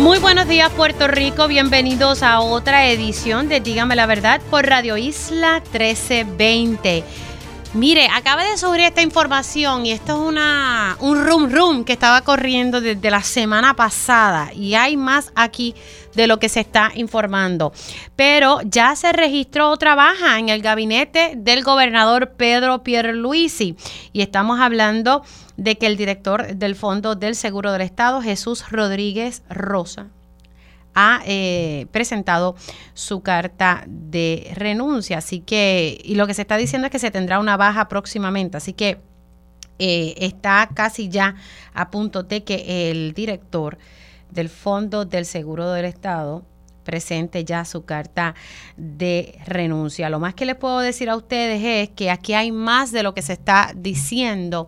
Muy buenos días Puerto Rico, bienvenidos a otra edición de Dígame la verdad por Radio Isla 1320. Mire, acaba de subir esta información y esto es una, un room room que estaba corriendo desde la semana pasada y hay más aquí de lo que se está informando. Pero ya se registró otra baja en el gabinete del gobernador Pedro Pierluisi y estamos hablando de que el director del Fondo del Seguro del Estado, Jesús Rodríguez Rosa, ha eh, presentado su carta de renuncia. Así que, y lo que se está diciendo es que se tendrá una baja próximamente. Así que eh, está casi ya a punto de que el director del Fondo del Seguro del Estado presente ya su carta de renuncia. Lo más que les puedo decir a ustedes es que aquí hay más de lo que se está diciendo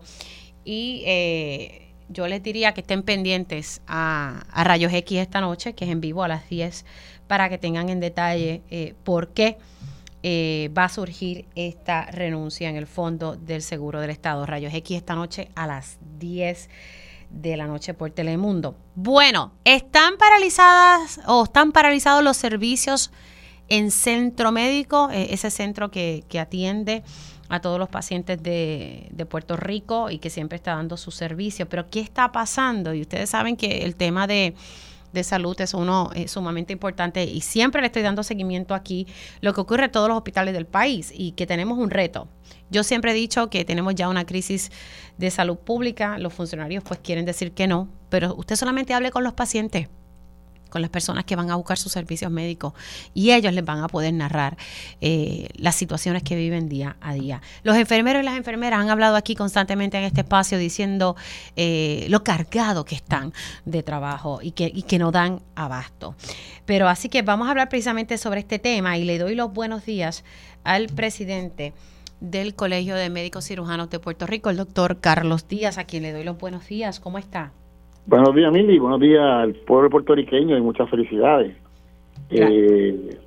y eh, yo les diría que estén pendientes a, Rayos X esta noche, que es en vivo a las 10, para que tengan en detalle eh, por qué eh, va a surgir esta renuncia en el Fondo del Seguro del Estado. Rayos X esta noche a las 10 de la noche por Telemundo. Bueno, están paralizadas o están paralizados los servicios en centro médico, ese centro que atiende a todos los pacientes de, Puerto Rico y que siempre está dando su servicio. Pero ¿qué está pasando? Y ustedes saben que el tema de, salud es uno sumamente importante y siempre le estoy dando seguimiento aquí lo que ocurre en todos los hospitales del país y que tenemos un reto. Yo siempre he dicho que tenemos ya una crisis de salud pública, los funcionarios pues quieren decir que no, pero usted solamente hable con los pacientes con las personas que van a buscar sus servicios médicos y ellos les van a poder narrar eh, las situaciones que viven día a día. Los enfermeros y las enfermeras han hablado aquí constantemente en este espacio diciendo eh, lo cargado que están de trabajo y que, y que no dan abasto. Pero así que vamos a hablar precisamente sobre este tema y le doy los buenos días al presidente del Colegio de Médicos Cirujanos de Puerto Rico, el doctor Carlos Díaz, a quien le doy los buenos días. ¿Cómo está? Buenos días, Mili. Buenos días al pueblo puertorriqueño y muchas felicidades. Eh,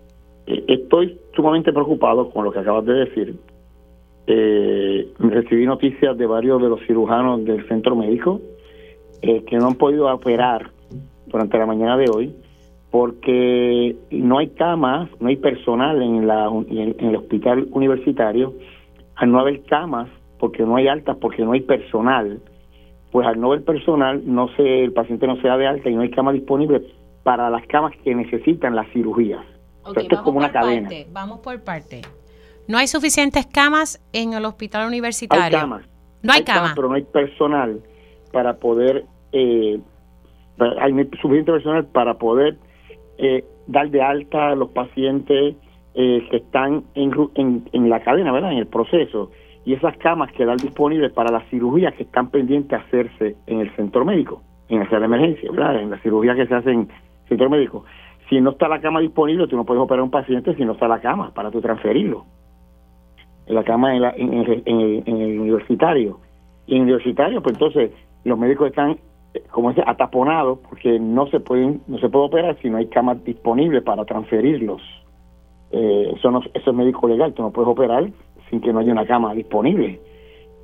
eh, estoy sumamente preocupado con lo que acabas de decir. Eh, recibí noticias de varios de los cirujanos del centro médico que no han podido operar durante la mañana de hoy porque no hay camas, no hay personal en, la, en el hospital universitario. Al no haber camas, porque no hay altas, porque no hay personal, pues al no ver personal, no se, el paciente no se da de alta y no hay cama disponible para las camas que necesitan las cirugías. esto es como una cadena. vamos por parte. No hay suficientes camas en el hospital universitario. Hay camas. No hay, camas. Pero no hay personal para poder, eh, hay suficiente personal para poder eh, dar de alta a los pacientes eh, que están en, en, en la cadena, ¿verdad? En el proceso y esas camas quedan disponibles para las cirugías que están pendientes de hacerse en el centro médico, en el centro emergencia, en la cirugía que se hace en el centro médico. Si no está la cama disponible, tú no puedes operar un paciente si no está la cama para tú transferirlo. La cama en, en, el, universitario. Y en el universitario, pues entonces los médicos están, como dice, ataponados porque no se pueden no se puede operar si no hay camas disponibles para transferirlos. Eh, eso, no, eso es médico legal, tú no puedes operar sin que no haya una cama disponible.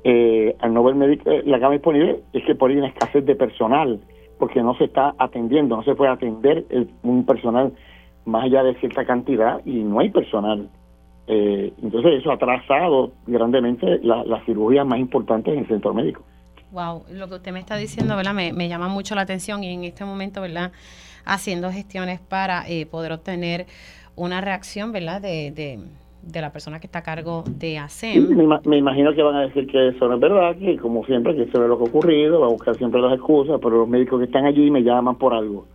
Eh, al no ver médico, eh, la cama disponible es que por ahí hay una escasez de personal, porque no se está atendiendo, no se puede atender un personal más allá de cierta cantidad y no hay personal. Eh, entonces eso ha atrasado grandemente las la cirugías más importantes en el centro médico. Wow, lo que usted me está diciendo, ¿verdad? Me, me llama mucho la atención y en este momento, ¿verdad? Haciendo gestiones para poder obtener una reacción, ¿verdad? de, de la persona que está a cargo de ASEM. me, imagino que van a decir que eso no es verdad, que como siempre, que eso es lo que ha ocurrido, va a buscar siempre las excusas, pero los médicos que están allí me llaman por algo.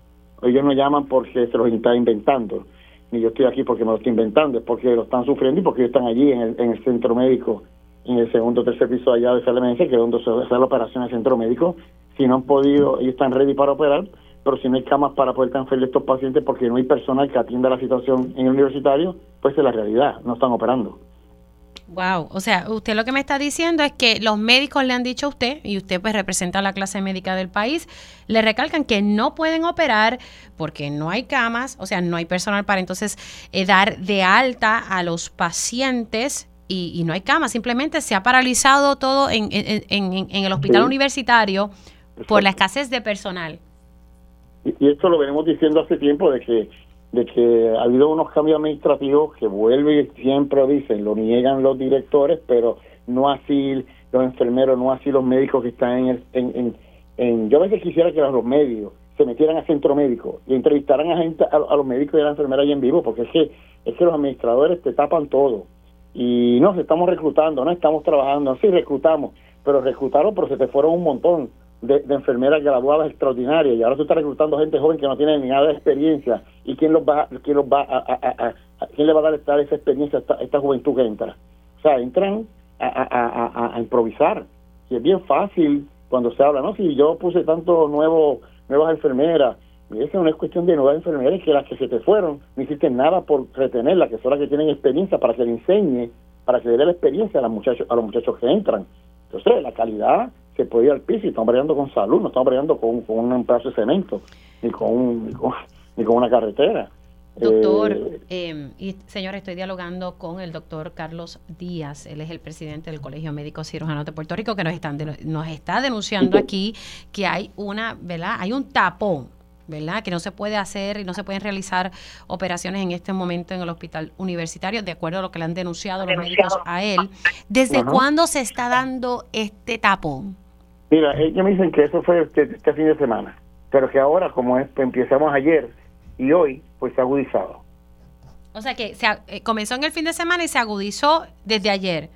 Ellos no llaman porque se los está inventando, ni yo estoy aquí porque me lo estoy inventando, es porque lo están sufriendo y porque ellos están allí en el, en el centro médico, en el segundo o tercer piso allá de esa que es donde se hace la operación en el centro médico. Si no han podido, ellos están ready para operar, pero si no hay camas para poder transferir a estos pacientes porque no hay personal que atienda la situación en el universitario, pues es la realidad, no están operando. Wow, o sea, usted lo que me está diciendo es que los médicos le han dicho a usted, y usted pues representa a la clase médica del país, le recalcan que no pueden operar porque no hay camas, o sea, no hay personal para entonces eh, dar de alta a los pacientes y, no hay camas, simplemente se ha paralizado todo en, el hospital universitario por la escasez de personal. Y, esto lo venimos diciendo hace tiempo de que de que ha habido unos cambios administrativos que vuelven y siempre dicen, lo niegan los directores, pero no así los enfermeros, no así los médicos que están en, en, en, yo a veces quisiera que los médicos se metieran a centro médico y entrevistaran a gente a, los médicos y a la enfermera ahí en vivo, porque es que es que los administradores te tapan todo. Y no, estamos reclutando, no estamos trabajando, sí reclutamos, pero reclutaron, pero se te fueron un montón de, enfermeras graduadas extraordinarias y ahora tú estás reclutando gente joven que no tiene ni nada de experiencia y quién los va quién los va a, quién le va a dar esa experiencia a esta, juventud que entra o sea entran a, improvisar. Y es bien fácil cuando se habla no si yo puse tanto nuevo nuevas enfermeras y esa no es cuestión de nuevas enfermeras que las que se te fueron no hiciste nada por retenerlas que son las que tienen experiencia para que le enseñe para que le dé la experiencia a los muchachos a los muchachos que entran. Entonces la calidad se puede ir al piso y estamos bregando con salud, no estamos bregando con, con un pedazo de cemento, ni con, un, ni con, una carretera. Doctor, eh, em, y señor, estoy dialogando con el doctor Carlos Díaz, él es el presidente del Colegio Médico Cirujano de Puerto Rico, que nos, están nos está denunciando aquí que hay una, ¿verdad? Hay un tapón ¿verdad? Que no se puede hacer y no se pueden realizar operaciones en este momento en el hospital universitario, de acuerdo a lo que le han denunciado los médicos a él. ¿Desde cuándo se está dando este tapón? Mira, ellos me dicen que eso fue este, este, fin de semana, pero que ahora, como es, empezamos ayer y hoy, pues se ha agudizado. O sea que se, eh, comenzó en el fin de semana y se agudizó desde ayer.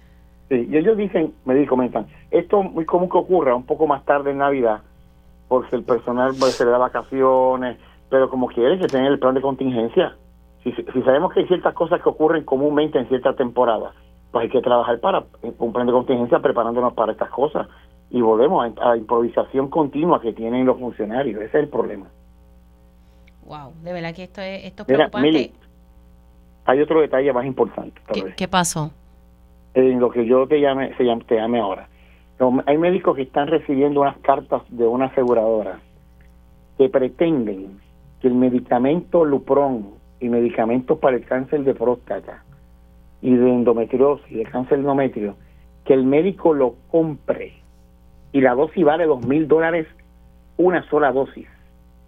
Sí, y ellos dicen, me dicen, comentan, esto muy común que ocurra un poco más tarde en Navidad, porque el personal pues, se le da vacaciones, pero como quiere que tener el plan de contingencia. Si, si sabemos que hay ciertas cosas que ocurren comúnmente en cierta temporada, pues hay que trabajar para un plan de contingencia preparándonos para estas cosas y volvemos a, improvisación continua que tienen los funcionarios. Ese es el problema. Wow, de verdad que esto es, esto preocupante. hay otro detalle más importante. ¿Qué, pasó? En lo que yo te llame, se llame, te llame ahora. Hay médicos que están recibiendo unas cartas de una aseguradora que pretenden que el medicamento Lupron y medicamentos para el cáncer de próstata y de endometriosis, de cáncer endometrio, que el médico lo compre y la dosis vale dos mil dólares una sola dosis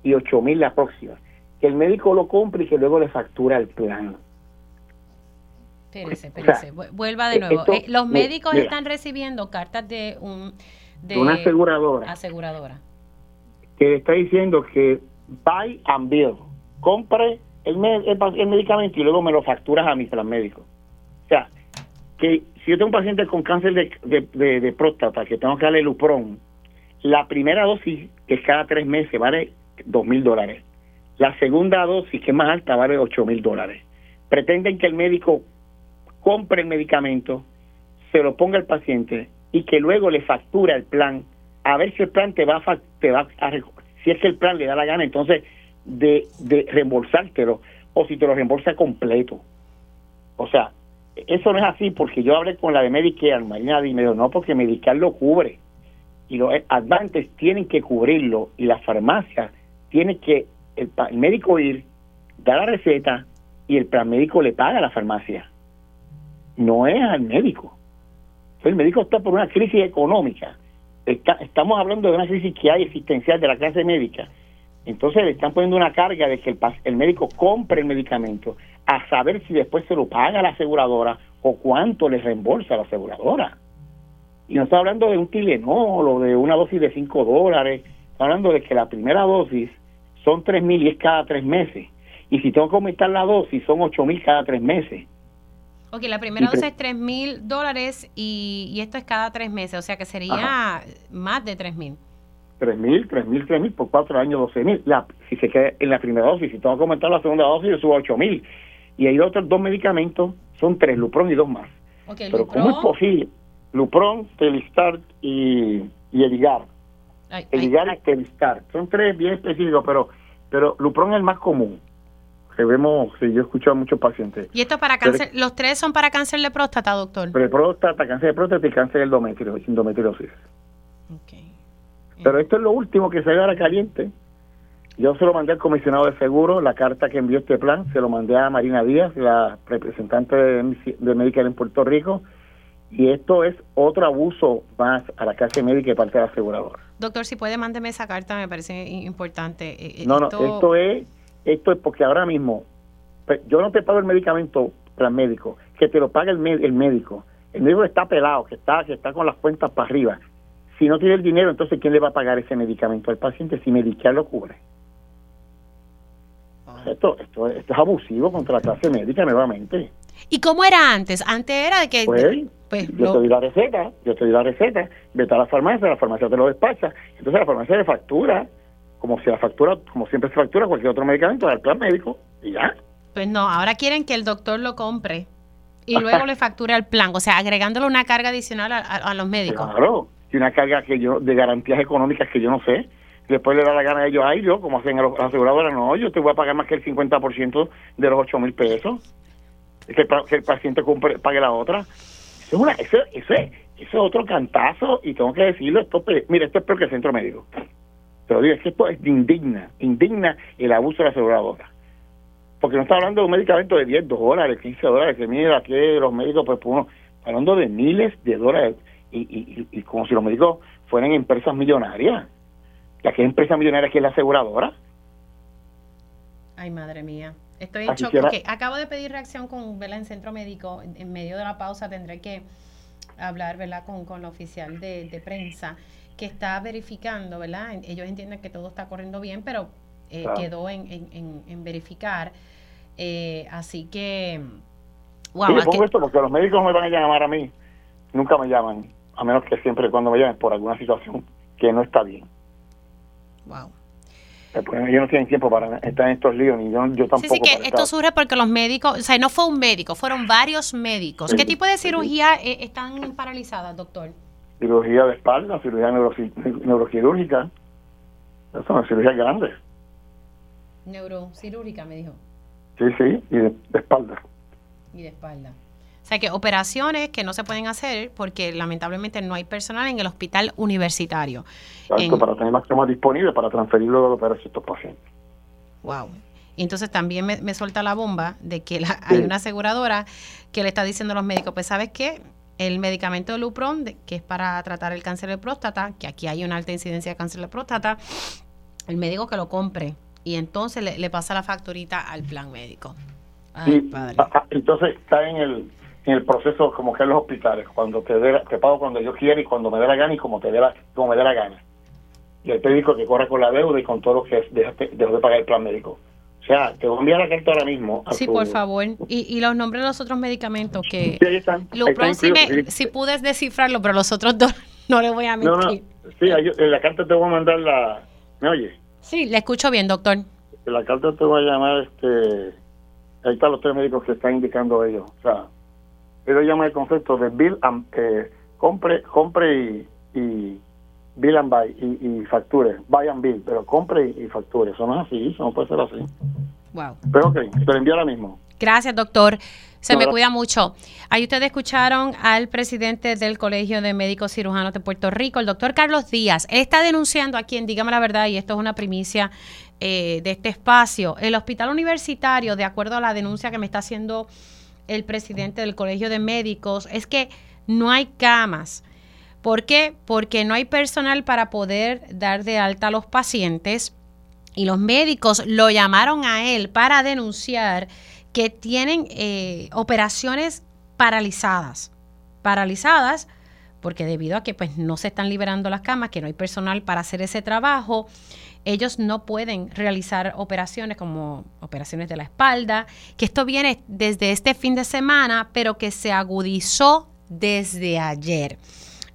y ocho mil la próxima. Que el médico lo compre y que luego le factura el plan. Espérese, espérese. Vuelva de nuevo. Eh, los médicos están recibiendo cartas de un de una aseguradora. Aseguradora. Que está diciendo que buy and bill. Compre el, el, medicamento y luego me lo facturas a mi plan médico. O sea, que si yo tengo un paciente con cáncer de, próstata que tengo que darle Lupron, la primera dosis, que es cada tres meses, vale dos mil dólares. La segunda dosis, que es más alta, vale ocho mil dólares. Pretenden que el médico compre el medicamento, se lo ponga al paciente y que luego le factura el plan, a ver si el plan te va a, te si es que el plan le da la gana entonces de, de reembolsártelo o si te lo reembolsa completo. O sea, eso no es así porque yo hablé con la de Medicare, Marina, y me dijo, no, porque Medicare lo cubre. Y los advantes tienen que cubrirlo y la farmacia tiene que, el, médico ir, dar la receta y el plan médico le paga a la farmacia. No es al médico. El médico está por una crisis económica. estamos hablando de una crisis que hay existencial de la clase médica. Entonces le están poniendo una carga de que el, el médico compre el medicamento a saber si después se lo paga la aseguradora o cuánto le reembolsa la aseguradora. Y no está hablando de un Tilenol o de una dosis de 5 dólares, está hablando de que la primera dosis son 3 mil y es cada tres meses. Y si tengo que aumentar la dosis, son 8 mil cada tres meses. Ok, la primera dosis es 3 mil dólares y, esto es cada tres meses, o sea que sería más de 3 mil. 3 mil, 3 mil, 3 mil por cuatro años, 12 mil. Si se queda en la primera dosis, si tengo que aumentar la segunda dosis, yo subo a 8 mil y hay otros dos medicamentos, son tres, Lupron y dos más. Pero ¿cómo es posible? Lupron, Telistart y, y Eligar. Eligar y Tevistar. Son tres bien específicos, pero pero Lupron es el más común. Que vemos, sí, yo he escuchado a muchos pacientes. ¿Y esto para cáncer? ¿Los tres son para cáncer de próstata, doctor? De próstata, cáncer de próstata y cáncer endometrio, endometriosis. Pero esto es lo último que se ve ahora caliente. Yo se lo mandé al comisionado de seguro, la carta que envió este plan, se lo mandé a Marina Díaz, la representante de, de Medicare en Puerto Rico, y esto es otro abuso más a la clase médica y parte del asegurador. Doctor, si puede, mándeme esa carta, me parece importante. Eh, eh, no, no, esto es, esto es porque ahora mismo, pues, yo no te pago el medicamento el médico, que te lo paga el, el médico. El médico está pelado, que está, que está con las cuentas para arriba. Si no tiene el dinero, entonces ¿quién le va a pagar ese medicamento al paciente si Medicare lo cubre? Esto, esto, esto es abusivo contra la clase médica nuevamente. ¿Y cómo era antes? Antes era de que... Pues, pues yo te doy la receta, yo te doy la receta, vete a la farmacia, la farmacia te lo despacha, entonces la farmacia le factura, como si la factura, como siempre se factura cualquier otro medicamento al plan médico, y ya. Pues no, ahora quieren que el doctor lo compre y luego le facture al plan, o sea, agregándole una carga adicional a, los médicos. Claro, una carga que yo de garantías económicas que yo no sé después le da la gana a ellos, ay, yo, como hacen los aseguradoras, no, yo te voy a pagar más que el 50% de los 8 mil pesos, que el, que el paciente pague la otra. Eso es, una, eso, eso, es, otro cantazo y tengo que decirlo, esto, mire, esto es peor que el centro médico. Pero digo, es que esto es indigna, indigna el abuso de la aseguradora. Porque no está hablando de un medicamento de 10 dólares, 15 dólares, que mira, aquí los médicos, pues, uno, hablando de miles de dólares y, y, y como si los médicos fueran empresas millonarias la que empresa millonaria que es la aseguradora. Ay, madre mía. Estoy hecho porque acabo de pedir reacción con ¿verdad? en centro médico. En medio de la pausa tendré que hablar ¿verdad? Con, con la oficial de, prensa que está verificando, ¿verdad? Ellos entienden que todo está corriendo bien, pero eh, quedó en, en, en, verificar. Eh, así que, wow. Sí, esto porque los médicos me van a llamar a mí. Nunca me llaman, a menos que siempre cuando me llamen por alguna situación que no está bien. Wow. Ellos no tienen tiempo para estar en estos líos, ni yo, yo tampoco. Sí, sí, que esto surge porque los médicos, o sea, no fue un médico, fueron varios médicos. ¿Qué tipo de cirugía eh, están paralizadas, doctor? Cirugía de espalda, cirugía neuroquirúrgica. Son cirugías grandes. Neurocirúrgica, me dijo. Sí, sí, y de espalda. Y de espalda. O sea que operaciones que no se pueden hacer porque lamentablemente no hay personal en el hospital universitario. Exacto, para tener más camas disponibles para transferirlo a operar a estos pacientes. Wow. Y entonces también me, me suelta la bomba de que hay una aseguradora que le está diciendo a los médicos, pues sabes qué, el medicamento de Lupron, que es para tratar el cáncer de próstata, que aquí hay una alta incidencia de cáncer de próstata, el médico que lo compre y entonces le, pasa la facturita al plan médico. Ay, padre. Ah, ah, entonces está en el en el proceso como que en los hospitales, cuando te, dé, te pago cuando yo quiera y cuando me dé la gana y como, te dé la, como me dé la gana. Y el médico que corre con la deuda y con todo lo que dejaste, dejó de pagar el plan médico. O sea, te voy a enviar la carta ahora mismo. sí, por favor. Y, y los nombres de los otros medicamentos que... Sí, ahí están. si, puedes descifrarlo, pero los otros dos no le voy a mentir. No, no. Sí, en la carta te voy a mandar la... ¿Me oye? Sí, le escucho bien, doctor. En la carta te voy a llamar, este... Ahí están los tres médicos que están indicando ellos. O sea, ellos llaman el concepto de bill and, eh, compre compre y, y, bill and buy y, y, facture buy and bill pero compre y, facture. Eso no es así eso no puede ser así. Wow. Pero ok te lo envío ahora mismo. Gracias doctor. Se me cuida mucho. Ahí ustedes escucharon al presidente del Colegio de Médicos Cirujanos de Puerto Rico, el doctor Carlos Díaz. Él está denunciando a quien, dígame la verdad, y esto es una primicia eh, de este espacio, el hospital universitario, de acuerdo a la denuncia que me está haciendo el presidente del Colegio de Médicos, es que no hay camas. ¿Por qué? Porque no hay personal para poder dar de alta a los pacientes y los médicos lo llamaron a él para denunciar que tienen eh, operaciones paralizadas. Paralizadas porque debido a que pues no se están liberando las camas, que no hay personal para hacer ese trabajo, ellos no pueden realizar operaciones como operaciones de la espalda, que esto viene desde este fin de semana, pero que se agudizó desde ayer.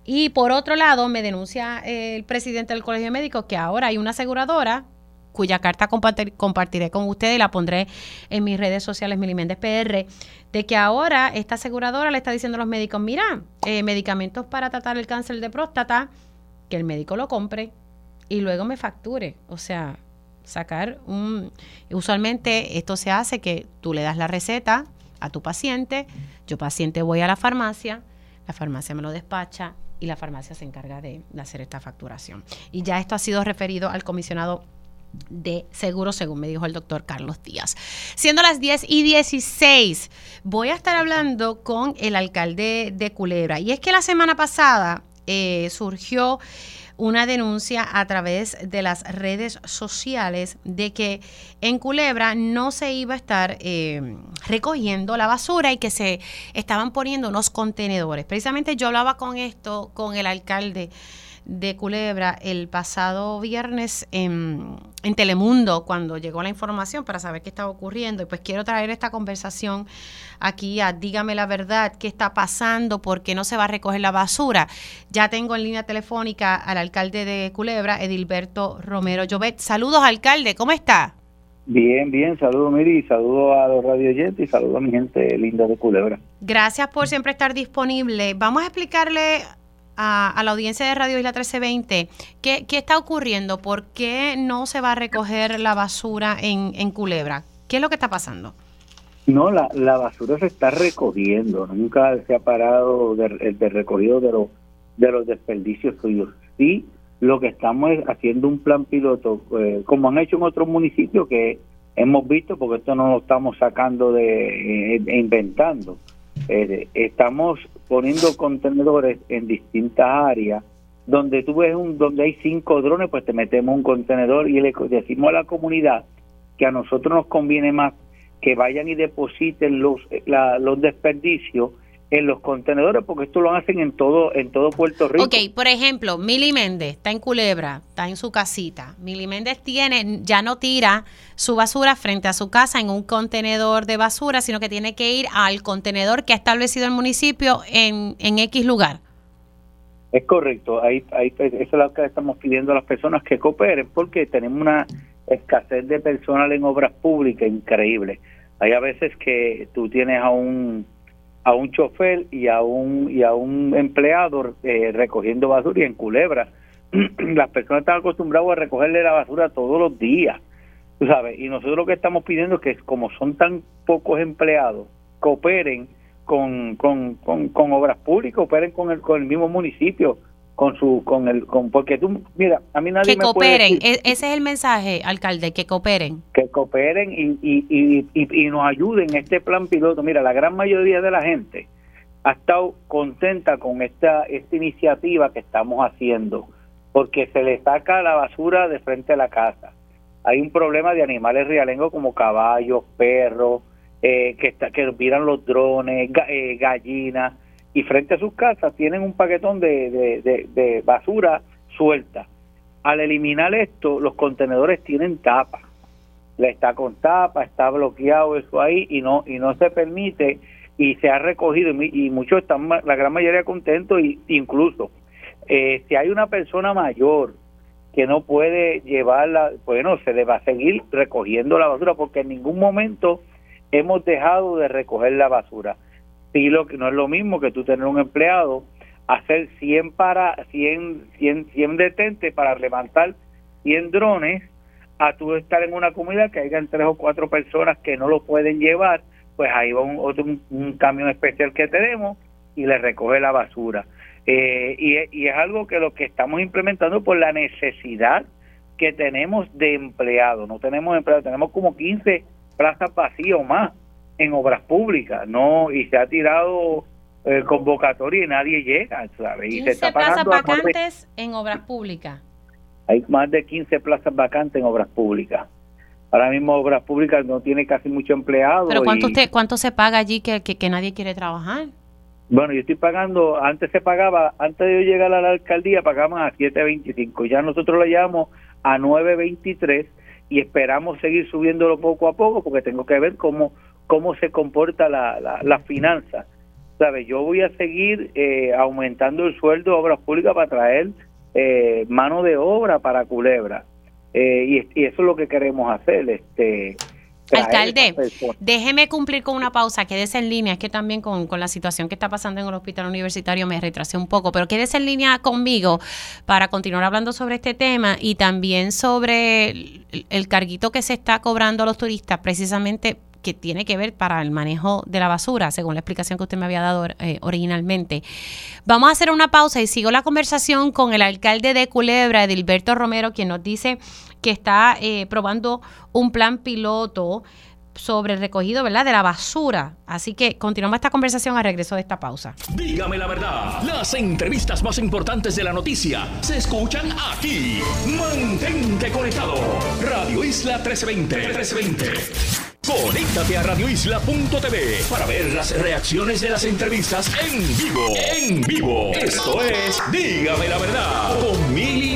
Y por otro lado, me denuncia el presidente del Colegio Médico que ahora hay una aseguradora cuya carta compartiré con ustedes y la pondré en mis redes sociales, Miliméndez PR, de que ahora esta aseguradora le está diciendo a los médicos, mira, eh, medicamentos para tratar el cáncer de próstata, que el médico lo compre, y luego me facture. O sea, sacar un... Usualmente esto se hace que tú le das la receta a tu paciente, yo paciente voy a la farmacia, la farmacia me lo despacha y la farmacia se encarga de, hacer esta facturación. Y ya esto ha sido referido al comisionado de seguro, según me dijo el doctor Carlos Díaz. Siendo las 10 y 16, voy a estar hablando con el alcalde de Culebra. Y es que la semana pasada eh, surgió una denuncia a través de las redes sociales de que en Culebra no se iba a estar eh, recogiendo la basura y que se estaban poniendo unos contenedores. Precisamente yo hablaba con esto con el alcalde de Culebra el pasado viernes en, en, Telemundo cuando llegó la información para saber qué estaba ocurriendo. Y pues quiero traer esta conversación aquí a Dígame la verdad, qué está pasando, por qué no se va a recoger la basura. Ya tengo en línea telefónica al alcalde de Culebra, Edilberto Romero Llobet. Saludos, alcalde, ¿cómo está? Bien, bien, saludos Miri, saludos a los radio y saludos a mi gente linda de Culebra. Gracias por siempre estar disponible. Vamos a explicarle a, la audiencia de Radio Isla 1320, ¿qué, ¿qué, está ocurriendo? ¿Por qué no se va a recoger la basura en, en Culebra? ¿Qué es lo que está pasando? No, la, la basura se está recogiendo, nunca se ha parado de, de recogido de, los de los desperdicios suyos. Sí, lo que estamos es haciendo un plan piloto, eh, como han hecho en otros municipios que hemos visto, porque esto no lo estamos sacando de eh, inventando. Eh, estamos poniendo contenedores en distintas áreas. Donde tú ves un donde hay cinco drones pues te metemos un contenedor y le decimos a la comunidad que a nosotros nos conviene más que vayan y depositen los los desperdicios en los contenedores porque esto lo hacen en todo en todo Puerto Rico. Ok, por ejemplo, Mili Méndez está en Culebra, está en su casita. Mili Méndez tiene, ya no tira su basura frente a su casa en un contenedor de basura, sino que tiene que ir al contenedor que ha establecido el municipio en, en X lugar. Es correcto, ahí, ahí, eso es lo que estamos pidiendo a las personas que cooperen porque tenemos una escasez de personal en obras públicas increíble. Hay a veces que tú tienes a un a un chofer y a un y a un empleado eh, recogiendo basura y en Culebra. Las personas están acostumbradas a recogerle la basura todos los días tú sabes y nosotros lo que estamos pidiendo es que como son tan pocos empleados cooperen con, con, con, obras públicas cooperen con el con el mismo municipio con su con el con porque tú mira a mí nadie que cooperen e, ese es el mensaje alcalde que cooperen. Que cooperen y, y, y, y, nos ayuden en este plan piloto. Mira la gran mayoría de la gente ha estado contenta con esta esta iniciativa que estamos haciendo porque se le saca la basura de frente a la casa. Hay un problema de animales realengos como caballos perros eh, que está, que miran los drones eh, gallinas y frente a sus casas tienen un paquetón de, de, basura suelta. Al eliminar esto, los contenedores tienen tapa. Le está con tapa, está bloqueado eso ahí y no y no se permite y se ha recogido y muchos están la gran mayoría contentos y incluso eh, si hay una persona mayor que no puede llevarla, bueno, se le va a seguir recogiendo la basura porque en ningún momento hemos dejado de recoger la basura sí lo que no es lo mismo que tú tener un empleado hacer 100 para 100 100 100 detentes para levantar 100 drones a tú estar en una comunidad que hayan tres o cuatro personas que no lo pueden llevar pues ahí va un, otro un, camión especial que tenemos y le recoge la basura. Eh, y, y es algo que lo que estamos implementando por la necesidad que tenemos de empleados. No tenemos empleados tenemos como 15 plazas vacías o más en obras públicas, no y se ha tirado eh, convocatoria y nadie llega, ¿sabes? Y se está plazas vacantes en obras públicas. Hay más de 15 plazas vacantes en obras públicas. Ahora mismo obras públicas no tiene casi mucho empleado. ¿Pero cuánto, usted, cuánto se paga allí que, que, nadie quiere trabajar? Bueno, yo estoy pagando, antes se pagaba, antes de yo llegar a la alcaldía pagaban a 7.25, ya nosotros lo llevamos a 9.23 y esperamos seguir subiéndolo poco a poco porque tengo que ver cómo cómo se comporta la, la, finanza. ¿Sabe? Yo voy a seguir eh, aumentando el sueldo de obras públicas para traer eh, mano de obra para Culebra. Eh, y, eso es lo que queremos hacer. este Alcalde, déjeme cumplir con una pausa, quédese en línea, es que también con, la situación que está pasando en el hospital universitario me retrasé un poco, pero quédese en línea conmigo para continuar hablando sobre este tema y también sobre el, carguito que se está cobrando a los turistas precisamente que tiene que ver para el manejo de la basura, según la explicación que usted me había dado eh, originalmente. Vamos a hacer una pausa y sigo la conversación con el alcalde de Culebra, Edilberto Romero, quien nos dice que está eh, probando un plan piloto sobre el recogido, ¿verdad?, de la basura. Así que continuamos esta conversación a regreso de esta pausa. Dígame la verdad, las entrevistas más importantes de la noticia se escuchan aquí. Mantente conectado. Radio Isla 1320. 1320. Conéctate a radioisla.tv para ver las reacciones de las entrevistas en vivo. En vivo. Esto es Dígame la verdad con Mili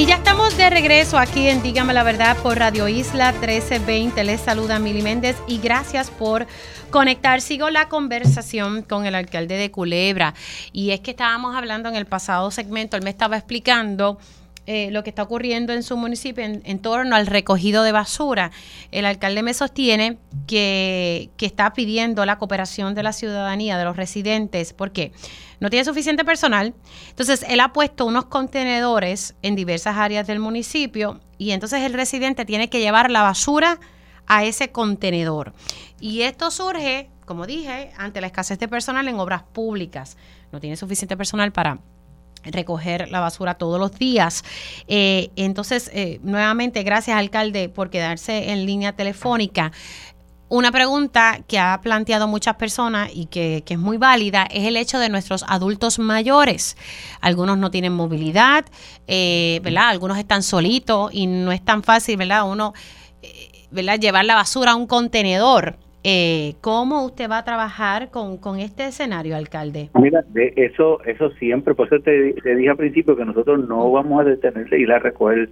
y ya estamos de regreso aquí en Dígame la Verdad por Radio Isla 1320. Les saluda Mili Méndez y gracias por conectar. Sigo la conversación con el alcalde de Culebra. Y es que estábamos hablando en el pasado segmento, él me estaba explicando eh, lo que está ocurriendo en su municipio en, torno al recogido de basura. El alcalde me sostiene que, que, está pidiendo la cooperación de la ciudadanía, de los residentes, porque no tiene suficiente personal. Entonces, él ha puesto unos contenedores en diversas áreas del municipio y entonces el residente tiene que llevar la basura a ese contenedor. Y esto surge, como dije, ante la escasez de personal en obras públicas. No tiene suficiente personal para recoger la basura todos los días. Eh, entonces, eh, nuevamente, gracias alcalde por quedarse en línea telefónica. Una pregunta que ha planteado muchas personas y que, es muy válida es el hecho de nuestros adultos mayores. Algunos no tienen movilidad, eh, ¿verdad? Algunos están solitos y no es tan fácil, ¿verdad? Uno, ¿verdad? Llevar la basura a un contenedor. Eh, ¿Cómo usted va a trabajar con, con, este escenario, alcalde? Mira, de eso eso siempre, por eso te, dije al principio que nosotros no vamos a detenerse y ir a recoger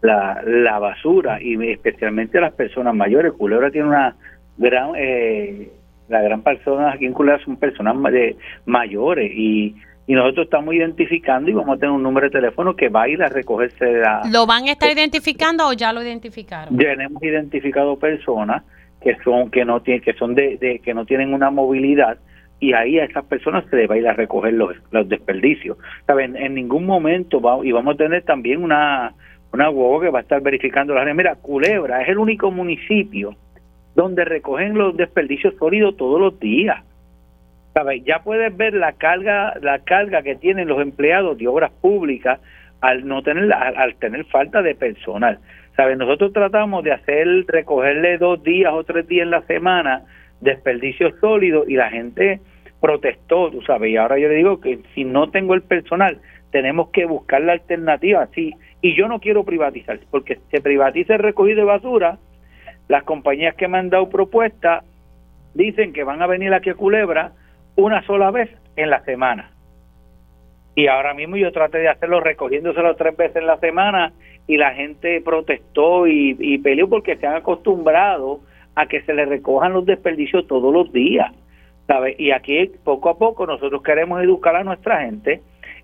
la, la basura, y especialmente las personas mayores. Culebra tiene una gran, eh, la gran persona aquí en Culebra son personas mayores y y nosotros estamos identificando y vamos a tener un número de teléfono que va a ir a recogerse la... ¿Lo van a estar identificando o ya lo identificaron? Ya hemos identificado personas que son que no tienen que son de, que no tienen una movilidad y ahí a esas personas se les va a ir a recoger los, los desperdicios. Saben en ningún momento va, y vamos a tener también una una huevo que va a estar verificando las mira Culebra es el único municipio donde recogen los desperdicios sólidos todos los días. ¿sabes? ya puedes ver la carga la carga que tienen los empleados de obras públicas al no tener al tener falta de personal nosotros tratamos de hacer, recogerle dos días o tres días en la semana desperdicios sólidos y la gente protestó, tú sabes, y ahora yo le digo que si no tengo el personal, tenemos que buscar la alternativa, sí, y yo no quiero privatizar, porque se privatiza el recogido de basura, las compañías que me han dado propuestas dicen que van a venir aquí a Culebra una sola vez en la semana. Y ahora mismo yo traté de hacerlo recogiéndoselo tres veces en la semana y la gente protestó y, peleó porque se han acostumbrado a que se le recojan los desperdicios todos los días. ¿sabe? Y aquí poco a poco nosotros queremos educar a nuestra gente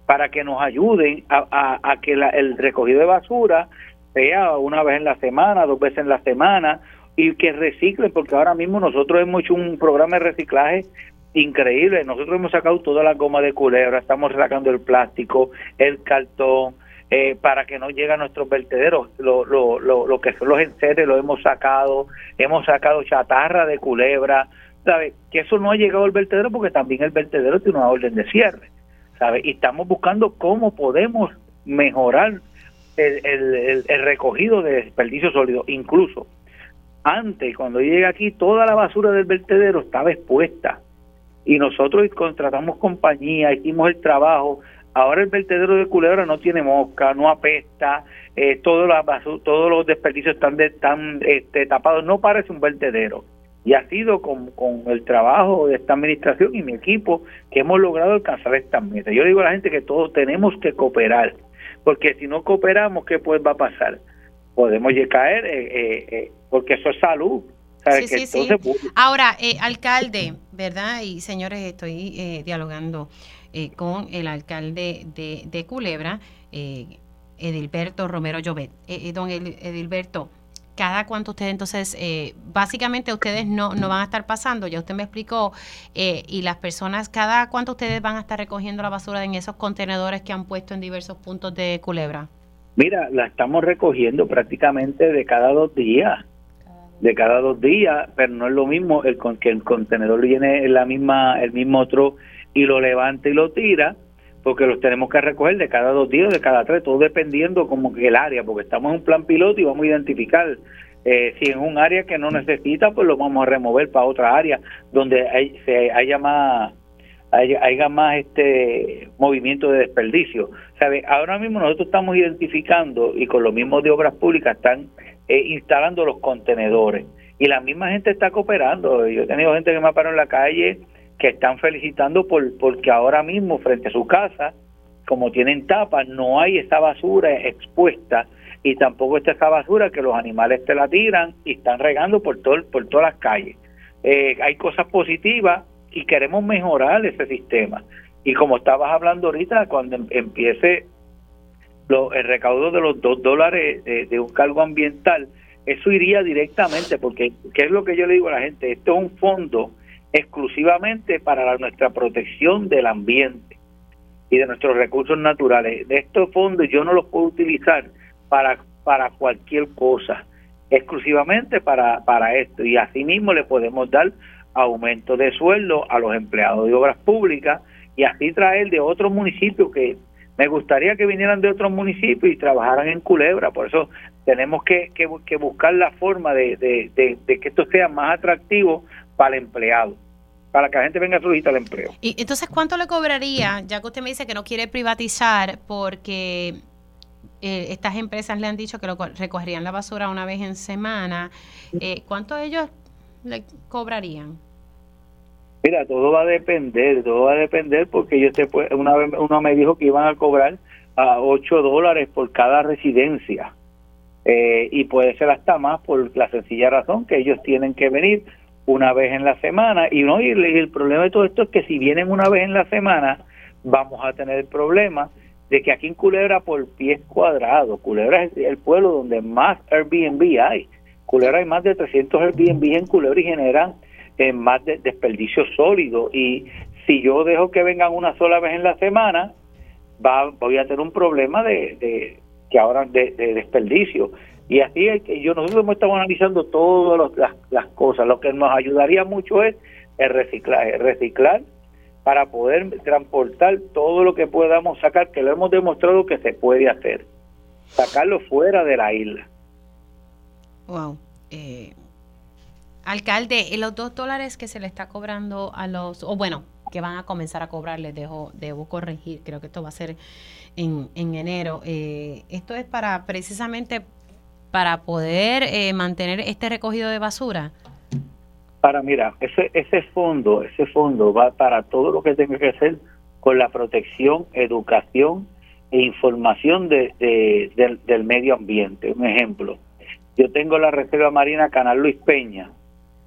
para que nos ayuden a, que el recogido de basura sea una vez en la semana, dos veces en la semana y que reciclen, porque ahora mismo nosotros hemos hecho un programa de reciclaje increíble. Nosotros hemos sacado toda la goma de culebra, estamos sacando el plástico, el cartón, eh, para que no llegue a nuestros vertederos. Lo, lo, lo, que son los enseres lo hemos sacado, hemos sacado chatarra de culebra, ¿sabe? Que eso no ha llegado al vertedero porque también el vertedero tiene una orden de cierre, ¿sabe? Y estamos buscando cómo podemos mejorar el, el, recogido de desperdicios sólidos. Incluso antes, cuando llegué aquí, toda la basura del vertedero estaba expuesta. Y nosotros contratamos compañía, hicimos el trabajo, Ahora el vertedero de Culebra no tiene mosca, no apesta, eh, todos, los, desperdicios están, de, están este, tapados, no parece un vertedero. Y ha sido con, el trabajo de esta administración y mi equipo que hemos logrado alcanzar estas metas. Yo digo a la gente que todos tenemos que cooperar, porque si no cooperamos, ¿qué pues va a pasar? Podemos caer, eh, eh, eh, porque eso es salud. Sí, sí, Ahora, alcalde, ¿verdad? Y señores, estoy dialogando eh, con el alcalde de, Culebra. Eh, Edilberto Romero Llobet. Eh, don Edilberto, cada cuánto ustedes entonces, eh, básicamente ustedes no, no van a estar pasando, ya usted me explicó, eh, y las personas, cada cuánto ustedes van a estar recogiendo la basura en esos contenedores que han puesto en diversos puntos de Culebra. Mira, la estamos recogiendo prácticamente de cada dos días, de cada dos días, pero no es lo mismo el que el contenedor viene en la misma, el mismo otro y lo levanta y lo tira, porque los tenemos que recoger de cada dos días, de cada tres, todo dependiendo como que el área, porque estamos en un plan piloto y vamos a identificar eh, si en un área que no necesita, pues lo vamos a remover para otra área donde hay, se haya más haya, más este movimiento de desperdicio. ¿Sabe? Ahora mismo nosotros estamos identificando y con lo mismo de obras públicas están eh, instalando los contenedores y la misma gente está cooperando. Yo he tenido gente que me ha parado en la calle que están felicitando por porque ahora mismo frente a su casa, como tienen tapas, no hay esa basura expuesta y tampoco está esa basura que los animales te la tiran y están regando por todo, por todas las calles. Eh, hay cosas positivas y queremos mejorar ese sistema. Y como estabas hablando ahorita, cuando em, empiece lo, el recaudo de los dos dólares de, de, un cargo ambiental, eso iría directamente, porque ¿qué es lo que yo le digo a la gente? Esto es un fondo exclusivamente para nuestra protección del ambiente y de nuestros recursos naturales. De estos fondos yo no los puedo utilizar para, para cualquier cosa, exclusivamente para, para esto. Y asimismo le podemos dar aumento de sueldo a los empleados de obras públicas y así traer de otros municipios que me gustaría que vinieran de otros municipios y trabajaran en Culebra. Por eso tenemos que, que, buscar la forma de, de, de que esto sea más atractivo para el empleado para que la gente venga a solicitar el empleo. Y entonces, ¿cuánto le cobraría, ya que usted me dice que no quiere privatizar porque eh, estas empresas le han dicho que lo recogerían la basura una vez en semana, eh, ¿cuánto ellos le cobrarían? Mira, todo va a depender, todo va a depender porque yo te una vez uno me dijo que iban a cobrar a 8 dólares por cada residencia eh, y puede ser hasta más por la sencilla razón que ellos tienen que venir una vez en la semana y no y el problema de todo esto es que si vienen una vez en la semana vamos a tener el problema de que aquí en Culebra por pies cuadrados, Culebra es el pueblo donde más Airbnb hay. Culebra hay más de 300 Airbnb en Culebra y generan eh, más de desperdicio sólido y si yo dejo que vengan una sola vez en la semana va voy a tener un problema de, de que ahora de desperdicio y así es que yo nosotros estamos analizando todas las, cosas. Lo que nos ayudaría mucho es el reciclaje, reciclar para poder transportar todo lo que podamos sacar, que lo hemos demostrado que se puede hacer. Sacarlo fuera de la isla. Wow. Eh, alcalde, los dos dólares que se le está cobrando a los, o bueno, que van a comenzar a cobrarle, dejo, debo corregir, creo que esto va a ser en, en enero. Eh, esto es para precisamente para poder eh, mantener este recogido de basura? Para, mira, ese, ese fondo, ese fondo va para todo lo que tenga que hacer con la protección, educación e información de, del, medio ambiente. Un ejemplo, yo tengo la Reserva Marina Canal Luis Peña,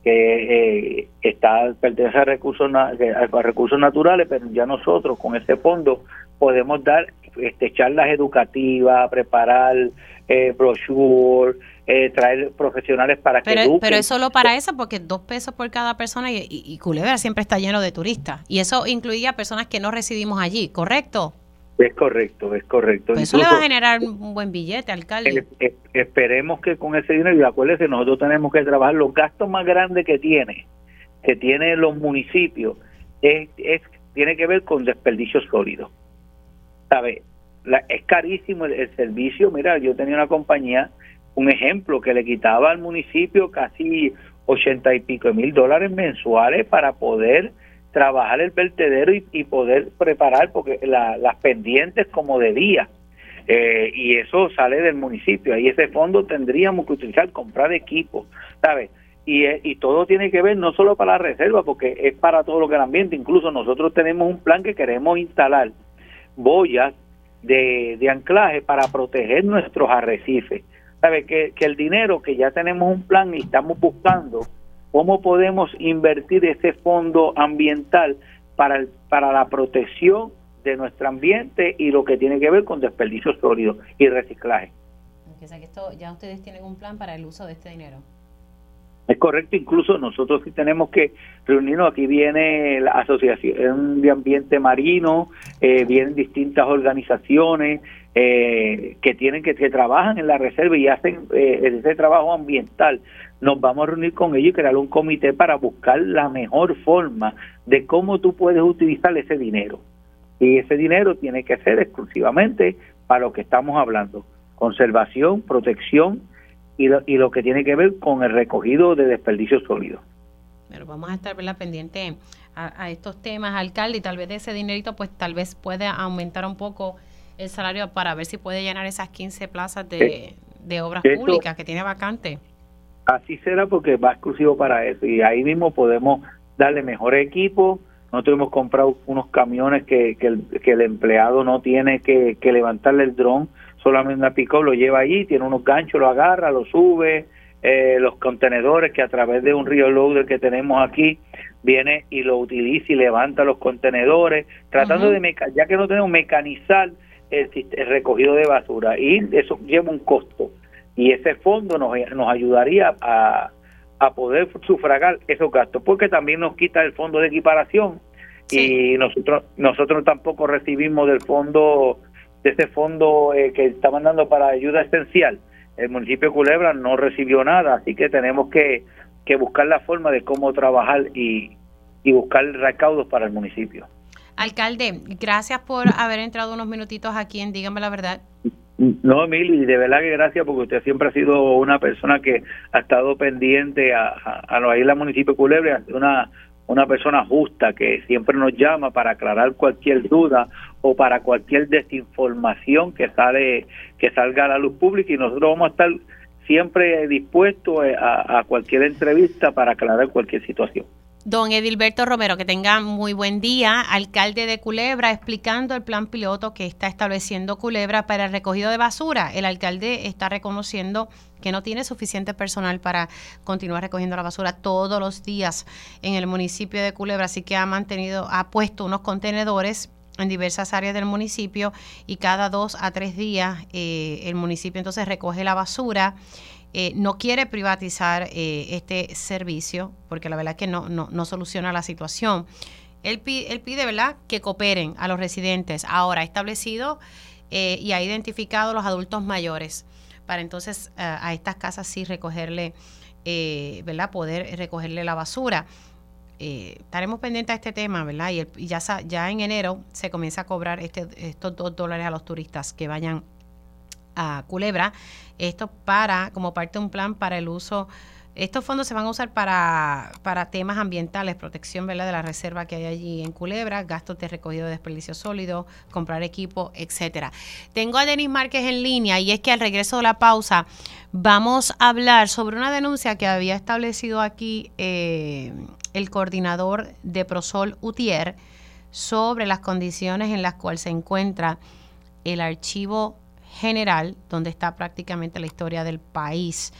que eh, está pertenece a recursos, a recursos naturales, pero ya nosotros con ese fondo podemos dar este, charlas educativas, preparar eh, brochure, eh, traer profesionales para que pero, Pero es solo para eso, porque dos pesos por cada persona y, y, Culebra siempre está lleno de turistas. Y eso incluía personas que no residimos allí, ¿correcto? Es correcto, es correcto. Pues eso le va a generar un buen billete, alcalde. esperemos que con ese dinero, y acuérdense, nosotros tenemos que trabajar los gastos más grandes que tiene, que tienen los municipios, es, es tiene que ver con desperdicios sólidos. ¿Sabe? es carísimo el, servicio. Mira, yo tenía una compañía, un ejemplo, que le quitaba al municipio casi ochenta y pico mil dólares mensuales para poder trabajar el vertedero y, poder preparar porque las pendientes como debía. Eh, y eso sale del municipio. Ahí ese fondo tendríamos que utilizar, comprar equipo, ¿sabes? Y, eh, y todo tiene que ver no solo para la reserva, porque es para todo lo que el ambiente. Incluso nosotros tenemos un plan que queremos instalar boyas de, anclaje para proteger nuestros arrecifes. ¿Sabe? Que, que el dinero que ya tenemos un plan y estamos buscando cómo podemos invertir ese fondo ambiental para, para la protección de nuestro ambiente y lo que tiene que ver con desperdicio sólido y reciclaje. O sea que esto, ya ustedes tienen un plan para el uso de este dinero. Es correcto, incluso nosotros sí tenemos que reunirnos. Aquí viene la Asociación de Ambiente Marino, eh, vienen distintas organizaciones eh, que tienen que, que trabajan en la reserva y hacen eh, ese trabajo ambiental. Nos vamos a reunir con ellos y crear un comité para buscar la mejor forma de cómo tú puedes utilizar ese dinero. Y ese dinero tiene que ser exclusivamente para lo que estamos hablando, conservación, protección y lo, y lo que tiene que ver con el recogido de desperdicios sólidos. Pero vamos a estar pendiente a, estos temas, alcalde, y tal vez de ese dinerito, pues tal vez puede aumentar un poco el salario para ver si puede llenar esas 15 plazas de, de obras públicas que tiene vacante. Así será porque va exclusivo para eso y ahí mismo podemos darle mejor equipo. Nosotros hemos comprado unos camiones que, que, el, que el empleado no tiene que, que levantarle el dron solamente una pico lo lleva allí, tiene unos ganchos, lo agarra, lo sube, eh, los contenedores que a través de un río loader que tenemos aquí viene y lo utiliza y levanta los contenedores, tratando de, ya que no tenemos mecanizar el, recogido de basura y eso lleva un costo y ese fondo nos, nos ayudaría a, a poder sufragar esos gastos porque también nos quita el fondo de equiparación y nosotros nosotros tampoco recibimos del fondo de ese fondo eh, que estaban dando para ayuda esencial. El municipio de Culebra no recibió nada, así que tenemos que, que buscar la forma de cómo trabajar y, y buscar recaudos para el municipio. Alcalde, gracias por haber entrado unos minutitos aquí en Dígame la Verdad. No, Emily, de verdad que gracias porque usted siempre ha sido una persona que ha estado pendiente a, a, a la isla municipio de Culebra, una una persona justa que siempre nos llama para aclarar cualquier duda o para cualquier desinformación que sale que salga a la luz pública y nosotros vamos a estar siempre dispuestos a, a cualquier entrevista para aclarar cualquier situación. Don Edilberto Romero, que tenga muy buen día, alcalde de Culebra, explicando el plan piloto que está estableciendo Culebra para el recogido de basura. El alcalde está reconociendo que no tiene suficiente personal para continuar recogiendo la basura todos los días en el municipio de Culebra, así que ha mantenido, ha puesto unos contenedores en diversas áreas del municipio y cada dos a tres días eh, el municipio entonces recoge la basura eh, no quiere privatizar eh, este servicio, porque la verdad es que no, no, soluciona la situación. Él pide, pide, ¿verdad?, que cooperen a los residentes. Ahora ha establecido eh, y ha identificado los adultos mayores para entonces a estas casas sí recogerle, ¿verdad?, poder recogerle la basura. estaremos pendientes a este tema, ¿verdad? Y, ya, ya en enero se comienza a cobrar este, estos dos dólares a los turistas que vayan a Culebra. Esto para, como parte de un plan para el uso estos fondos se van a usar para, para temas ambientales, protección de la reserva que hay allí en Culebra, gastos de recogido de desperdicio sólido, comprar equipo, etcétera. Tengo a Denis Márquez en línea y es que al regreso de la pausa vamos a hablar sobre una denuncia que había establecido aquí eh, el coordinador de Prosol Utier sobre las condiciones en las cuales se encuentra el archivo general, donde está prácticamente la historia del país.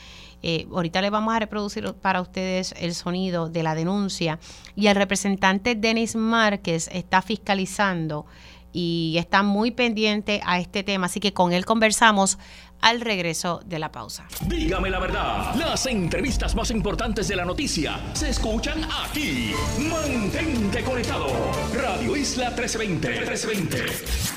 Eh, ahorita le vamos a reproducir para ustedes el sonido de la denuncia y el representante Denis Márquez está fiscalizando y está muy pendiente a este tema, así que con él conversamos al regreso de la pausa. Dígame la verdad, las entrevistas más importantes de la noticia se escuchan aquí. Mantente conectado. Radio Isla 1320. 1320.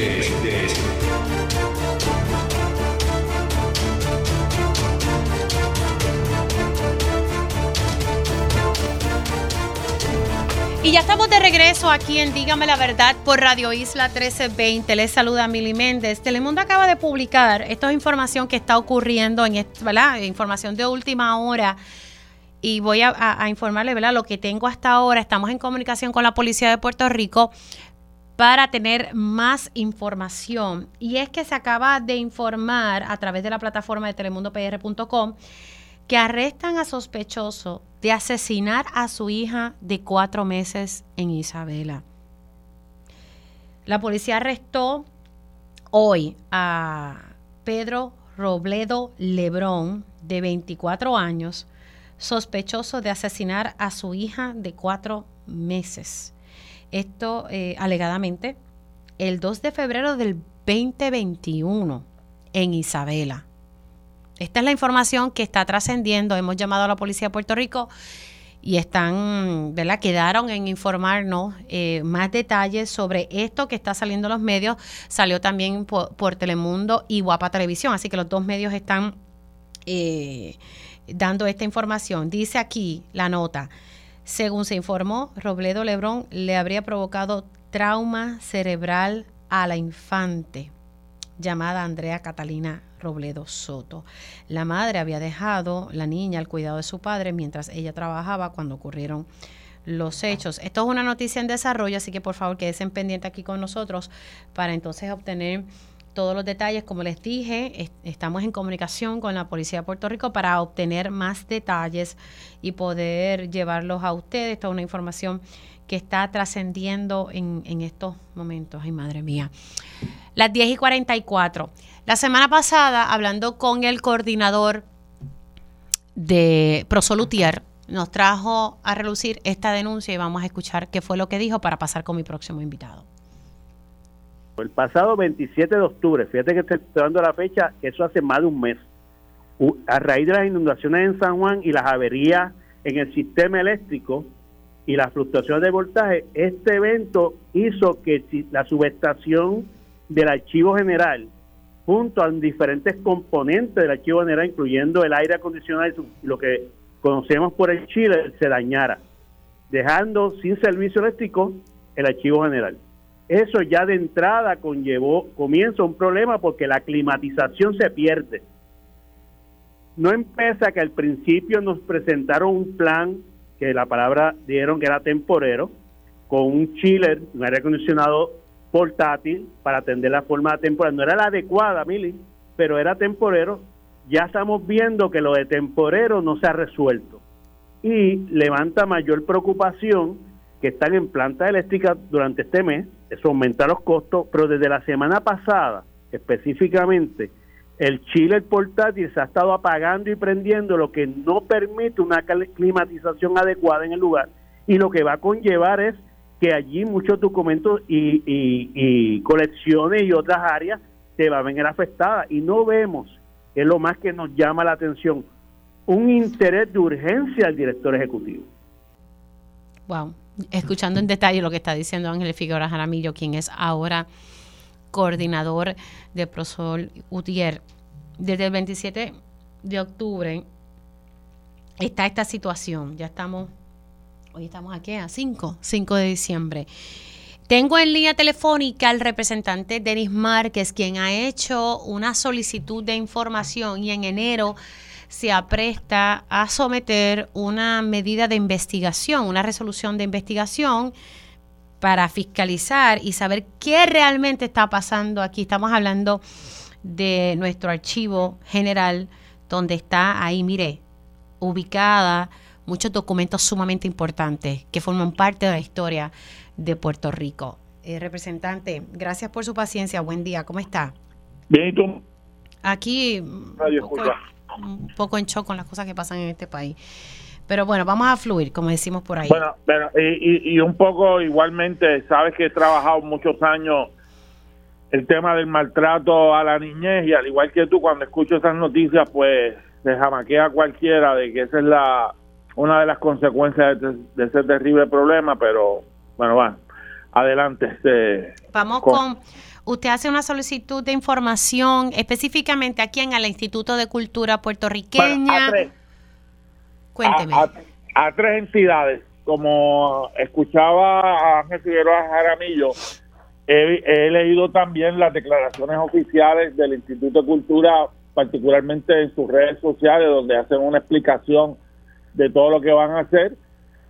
Y ya estamos de regreso aquí en Dígame la Verdad por Radio Isla 1320. Les saluda Mili Méndez. Telemundo acaba de publicar, esto es información que está ocurriendo, en, ¿verdad? Información de última hora. Y voy a, informarle, ¿verdad? Lo que tengo hasta ahora. Estamos en comunicación con la Policía de Puerto Rico para tener más información. Y es que se acaba de informar a través de la plataforma de telemundopr.com que arrestan a sospechoso de asesinar a su hija de cuatro meses en Isabela. La policía arrestó hoy a Pedro Robledo Lebrón, de 24 años, sospechoso de asesinar a su hija de cuatro meses. Esto eh, alegadamente el 2 de febrero del 2021 en Isabela. Esta es la información que está trascendiendo. Hemos llamado a la policía de Puerto Rico y están, ¿verdad? Quedaron en informarnos eh, más detalles sobre esto que está saliendo en los medios. Salió también por, Telemundo y Guapa Televisión, así que los dos medios están eh, dando esta información. Dice aquí la nota, según se informó, Robledo Lebrón le habría provocado trauma cerebral a la infante llamada Andrea Catalina Robledo Soto. La madre había dejado la niña al cuidado de su padre mientras ella trabajaba cuando ocurrieron los hechos. Esto es una noticia en desarrollo, así que por favor quédense pendiente aquí con nosotros para entonces obtener todos los detalles. Como les dije, estamos en comunicación con la Policía de Puerto Rico para obtener más detalles y poder llevarlos a ustedes. Toda una información que está trascendiendo en, en estos momentos. Ay, madre mía. Las 10 y 44. La semana pasada, hablando con el coordinador de Prosolutier, nos trajo a relucir esta denuncia y vamos a escuchar qué fue lo que dijo para pasar con mi próximo invitado. El pasado 27 de octubre, fíjate que estoy dando la fecha, eso hace más de un mes, a raíz de las inundaciones en San Juan y las averías en el sistema eléctrico y las fluctuaciones de voltaje, este evento hizo que la subestación del archivo general, junto a diferentes componentes del archivo general, incluyendo el aire acondicionado y lo que conocemos por el Chile, se dañara, dejando sin servicio eléctrico el archivo general. Eso ya de entrada conllevó, comienza un problema porque la climatización se pierde. No empieza que al principio nos presentaron un plan que la palabra dieron que era temporero, con un chiller, un aire acondicionado portátil para atender la forma temporal. No era la adecuada, Mili, pero era temporero. Ya estamos viendo que lo de temporero no se ha resuelto. Y levanta mayor preocupación que están en planta eléctrica durante este mes. Eso aumenta los costos, pero desde la semana pasada, específicamente, el chile portátil se ha estado apagando y prendiendo, lo que no permite una climatización adecuada en el lugar. Y lo que va a conllevar es que allí muchos documentos y, colecciones y otras áreas se van a venir afectadas y no vemos, es lo más que nos llama la atención, un interés de urgencia al director ejecutivo. Wow, escuchando en detalle lo que está diciendo Ángel Figueroa Jaramillo, quien es ahora coordinador de Prosol Utier. Desde el 27 de octubre está esta situación, ya estamos Hoy estamos aquí a 5, 5 de diciembre. Tengo en línea telefónica al representante Denis Márquez, quien ha hecho una solicitud de información y en enero se apresta a someter una medida de investigación, una resolución de investigación para fiscalizar y saber qué realmente está pasando aquí. Estamos hablando de nuestro archivo general, donde está ahí, mire, ubicada muchos documentos sumamente importantes que forman parte de la historia de Puerto Rico. Eh, representante, gracias por su paciencia. Buen día, ¿cómo está? Bien, ¿y tú? Aquí un poco, en shock con las cosas que pasan en este país. Pero bueno, vamos a fluir, como decimos por ahí. Bueno, y, y un poco igualmente, sabes que he trabajado muchos años el tema del maltrato a la niñez y al igual que tú, cuando escucho esas noticias, pues se jamaquea cualquiera de que esa es la una de las consecuencias de, ese terrible problema, pero bueno, va, adelante. Este, Vamos con, usted hace una solicitud de información específicamente aquí en el Instituto de Cultura puertorriqueña. a, tres, Cuénteme. A, tres entidades, como escuchaba a Ángel Figueroa Jaramillo, he, he leído también las declaraciones oficiales del Instituto de Cultura, particularmente en sus redes sociales, donde hacen una explicación de todo lo que van a hacer.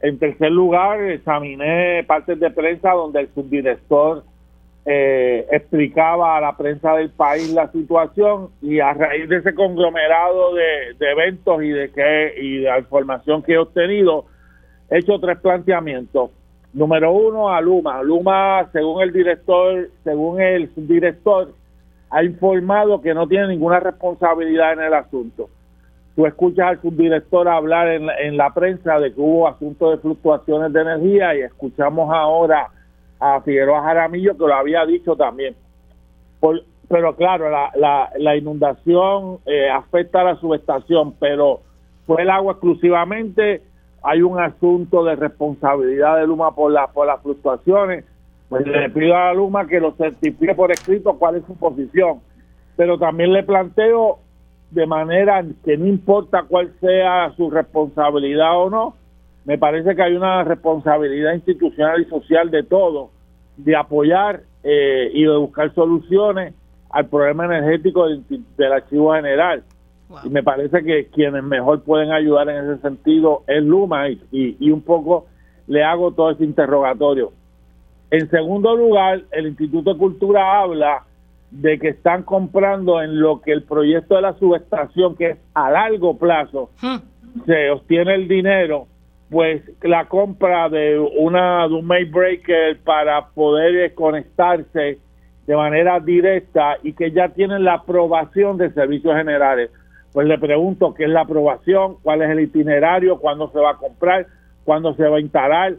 En tercer lugar, examiné partes de prensa donde el subdirector eh, explicaba a la prensa del país la situación y a raíz de ese conglomerado de, eventos y de que y de la información que he obtenido, he hecho tres planteamientos. Número uno, a Luma. Luma, según el director, según el subdirector, ha informado que no tiene ninguna responsabilidad en el asunto. Tú escuchas al subdirector hablar en en la prensa de que hubo asuntos de fluctuaciones de energía y escuchamos ahora a Figueroa Jaramillo que lo había dicho también. pero claro, la, la, inundación eh, afecta a la subestación, pero fue el agua exclusivamente. Hay un asunto de responsabilidad de Luma por, la, por las fluctuaciones pues le pido a Luma que lo certifique por escrito cuál es su posición. Pero también le planteo de manera que no importa cuál sea su responsabilidad o no, me parece que hay una responsabilidad institucional y social de todos de apoyar eh, y de buscar soluciones al problema energético del, archivo general. Y me parece que quienes mejor pueden ayudar en ese sentido es Luma y, y un poco le hago todo ese interrogatorio. En segundo lugar, el Instituto de Cultura habla de que están comprando en lo que el proyecto de la subestación, que es a largo plazo, hmm. se obtiene el dinero, pues la compra de una de un main breaker para poder conectarse de manera directa y que ya tienen la aprobación de servicios generales. Pues le pregunto qué es la aprobación, cuál es el itinerario, cuándo se va a comprar, cuándo se va a instalar,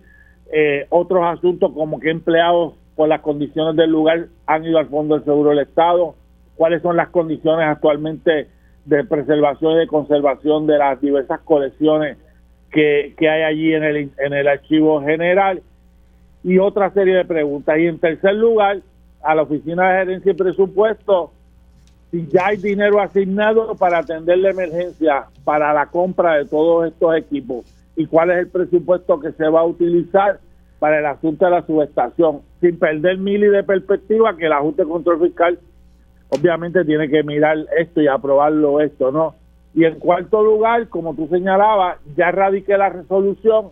eh, otros asuntos como que empleados por las condiciones del lugar han ido al Fondo del Seguro del Estado, cuáles son las condiciones actualmente de preservación y de conservación de las diversas colecciones que, que hay allí en el, en el archivo general y otra serie de preguntas. Y en tercer lugar, a la Oficina de Gerencia y Presupuesto, si ya hay dinero asignado para atender la emergencia, para la compra de todos estos equipos y cuál es el presupuesto que se va a utilizar para el asunto de la subestación, sin perder mil y de perspectiva que el ajuste de control fiscal obviamente tiene que mirar esto y aprobarlo esto, ¿no? Y en cuarto lugar, como tú señalabas, ya radiqué la resolución,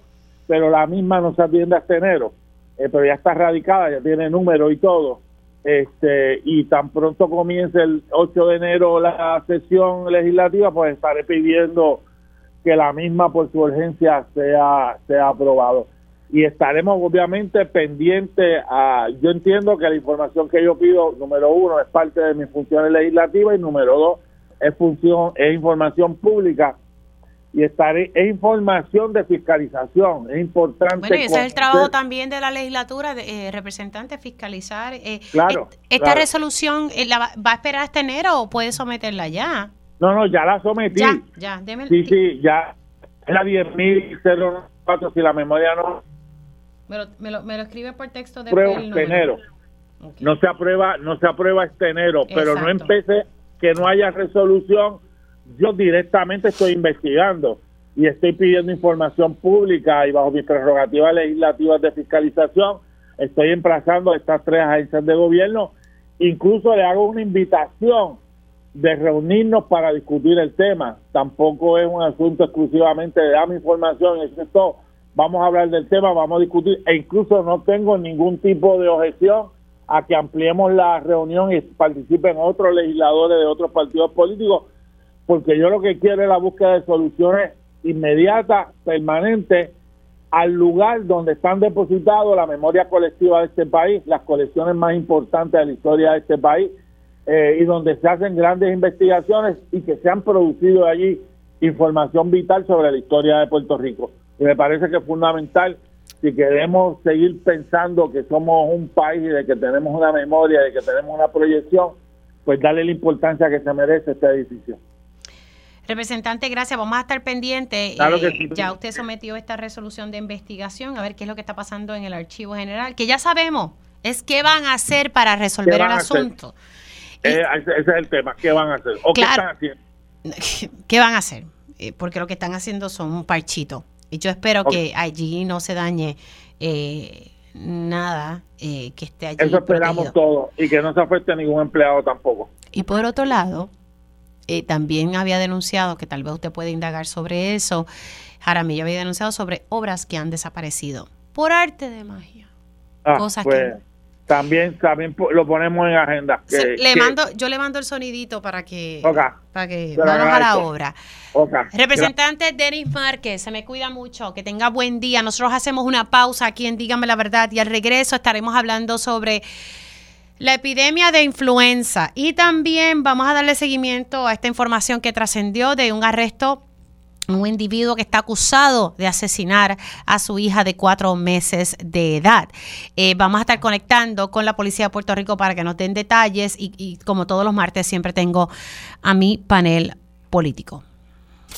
pero la misma no se atiende hasta enero, eh, pero ya está radicada, ya tiene número y todo. Este, y tan pronto comience el 8 de enero la sesión legislativa, pues estaré pidiendo que la misma por su urgencia sea, sea aprobado. Y estaremos obviamente pendientes a, yo entiendo que la información que yo pido, número uno, es parte de mis funciones legislativas y número dos, es función, es información pública y estaré, es información de fiscalización, es importante. Bueno, y ese es el trabajo también de la legislatura, de, eh, representante, fiscalizar. Eh, claro. ¿Esta resolución eh, la va, va, a esperar hasta enero o puede someterla ya? No, no, ya la sometí. Ya, ya, déme Sí, sí, ya. Es la 10.004, si la memoria no. Me lo, me lo, me lo escribe por texto de enero. No se aprueba, no se aprueba este enero, pero no empecé que no haya resolución. Yo directamente estoy investigando y estoy pidiendo información pública y bajo mis prerrogativas legislativas de fiscalización estoy emplazando a estas tres agencias de gobierno. Incluso le hago una invitación de reunirnos para discutir el tema. Tampoco es un asunto exclusivamente de dame información, es esto, vamos a hablar del tema, vamos a discutir, e incluso no tengo ningún tipo de objeción a que ampliemos la reunión y participen otros legisladores de otros partidos políticos, porque yo lo que quiero es la búsqueda de soluciones inmediatas, permanentes, al lugar donde están depositados la memoria colectiva de este país, las colecciones más importantes de la historia de este país, eh, y donde se hacen grandes investigaciones y que se han producido allí información vital sobre la historia de Puerto Rico. Y me parece que es fundamental si queremos seguir pensando que somos un país y de que tenemos una memoria, de que tenemos una proyección, pues darle la importancia que se merece este edificio. Representante, gracias. Vamos a estar pendientes. Eh, ya usted sometió esta resolución de investigación, a ver qué es lo que está pasando en el archivo general, que ya sabemos es qué van a hacer para resolver el asunto. Eh, ese, es el tema. ¿Qué van a hacer? ¿O qué están haciendo? ¿Qué van a hacer? Eh, porque lo que están haciendo son un parchito. Y yo espero que allí no se dañe eh, nada que esté allí. Eso esperamos todos. Y que no se afecte a ningún empleado tampoco. Y por otro lado, también había denunciado, que tal vez usted puede indagar sobre eso, Jaramillo había denunciado sobre obras que han desaparecido por arte de magia. Ah, cosas que pues, también también lo ponemos en agenda. le mando, yo le mando el sonidito para que para que vamos a la obra. Representante Denis Márquez, se me cuida mucho, que tenga buen día. Nosotros hacemos una pausa aquí en Dígame la Verdad y al regreso estaremos hablando sobre la epidemia de influenza. Y también vamos a darle seguimiento a esta información que trascendió de un arresto un individuo que está acusado de asesinar a su hija de cuatro meses de edad. Eh, vamos a estar conectando con la policía de Puerto Rico para que nos den detalles y, y como todos los martes siempre tengo a mi panel político.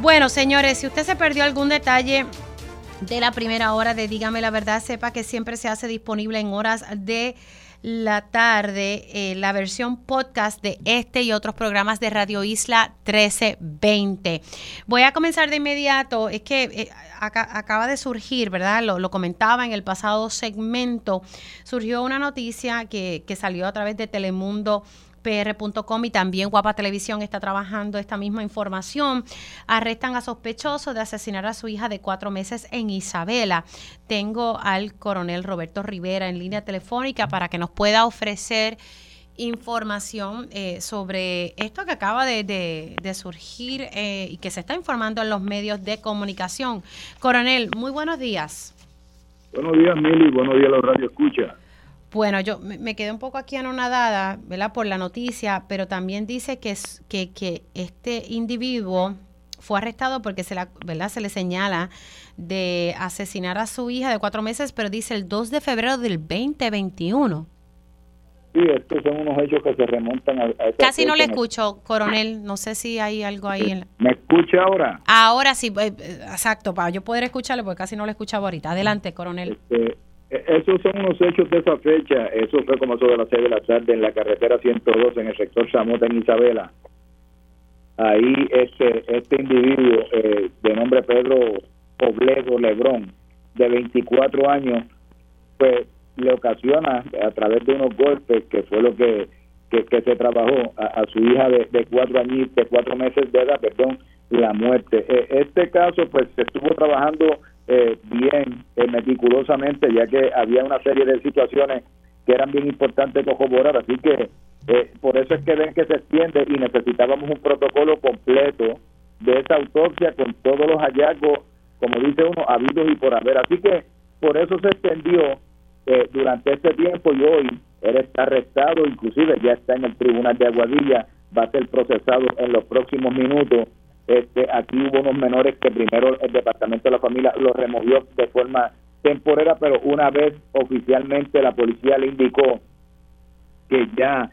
Bueno, señores, si usted se perdió algún detalle de la primera hora de Dígame la verdad, sepa que siempre se hace disponible en horas de la tarde eh, la versión podcast de este y otros programas de Radio Isla 1320. Voy a comenzar de inmediato, es que eh, acaba de surgir, ¿verdad? Lo, comentaba en el pasado segmento, surgió una noticia que, que salió a través de Telemundo pr.com y también Guapa Televisión está trabajando esta misma información. Arrestan a sospechosos de asesinar a su hija de cuatro meses en Isabela. Tengo al coronel Roberto Rivera en línea telefónica para que nos pueda ofrecer información eh, sobre esto que acaba de, surgir eh, y que se está informando en los medios de comunicación. Coronel, muy buenos días. Buenos días, Mili. Buenos días, los Radio Escucha. Bueno, yo me quedé un poco aquí anonadada, ¿verdad? Por la noticia, pero también dice que, que, que este individuo fue arrestado porque se, la, ¿verdad? se le señala de asesinar a su hija de cuatro meses, pero dice el 2 de febrero del 2021. Sí, estos son unos hechos que se remontan a... Casi no le escucho, coronel. No sé si hay algo ahí. En ¿Me escucha ahora? Ahora sí, eh, eh, exacto, para yo poder escucharle, porque casi no le escuchaba ahorita. Adelante, coronel. Este, esos son unos hechos de esa fecha. Eso fue como sobre las seis de la tarde en la carretera 102 en el sector Samota en Isabela. Ahí este, este individuo eh, de nombre Pedro Pobledo Lebrón, de 24 años, pues le ocasiona a través de unos golpes, que fue lo que, que, se trabajó a, su hija de, de cuatro años, de cuatro meses de edad, perdón, la muerte. E, este caso pues se estuvo trabajando eh, bien, eh, meticulosamente, ya que había una serie de situaciones que eran bien importantes corroborar, así que eh, por eso es que ven que se extiende y necesitábamos un protocolo completo de esa autopsia con todos los hallazgos, como dice uno, habidos y por haber. Así que por eso se extendió durante este tiempo y hoy él está arrestado, inclusive ya está en el tribunal de Aguadilla, va a ser procesado en los próximos minutos este, aquí hubo unos menores que primero el Departamento de la Familia los removió de forma temporera, pero una vez oficialmente la policía le indicó que ya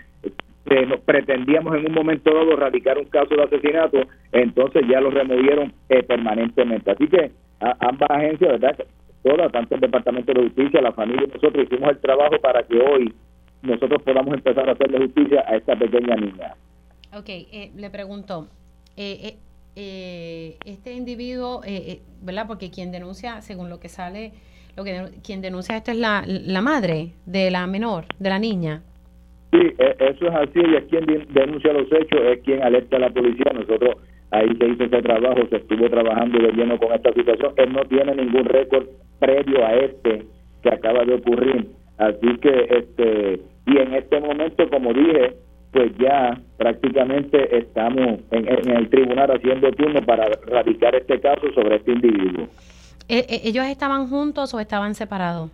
eh, pretendíamos en un momento dado radicar un caso de asesinato, entonces ya lo removieron eh, permanentemente. Así que ambas agencias, ¿verdad? Todas, tanto el Departamento de Justicia, la familia, nosotros hicimos el trabajo para que hoy nosotros podamos empezar a hacerle justicia a esta pequeña niña. Ok, eh, le pregunto, eh, este individuo, eh, eh, ¿verdad? Porque quien denuncia, según lo que sale, lo que quien denuncia esto es la, la madre de la menor, de la niña. Sí, e, eso es así, y es quien denuncia los hechos, es quien alerta a la policía. Nosotros ahí se hizo ese trabajo, se estuvo trabajando de lleno con esta situación. Él no tiene ningún récord previo a este que acaba de ocurrir. Así que, este, y en este momento, como dije, pues ya prácticamente estamos en, el tribunal haciendo turno para radicar este caso sobre este individuo. Eh, eh, ¿Ellos estaban juntos o estaban separados?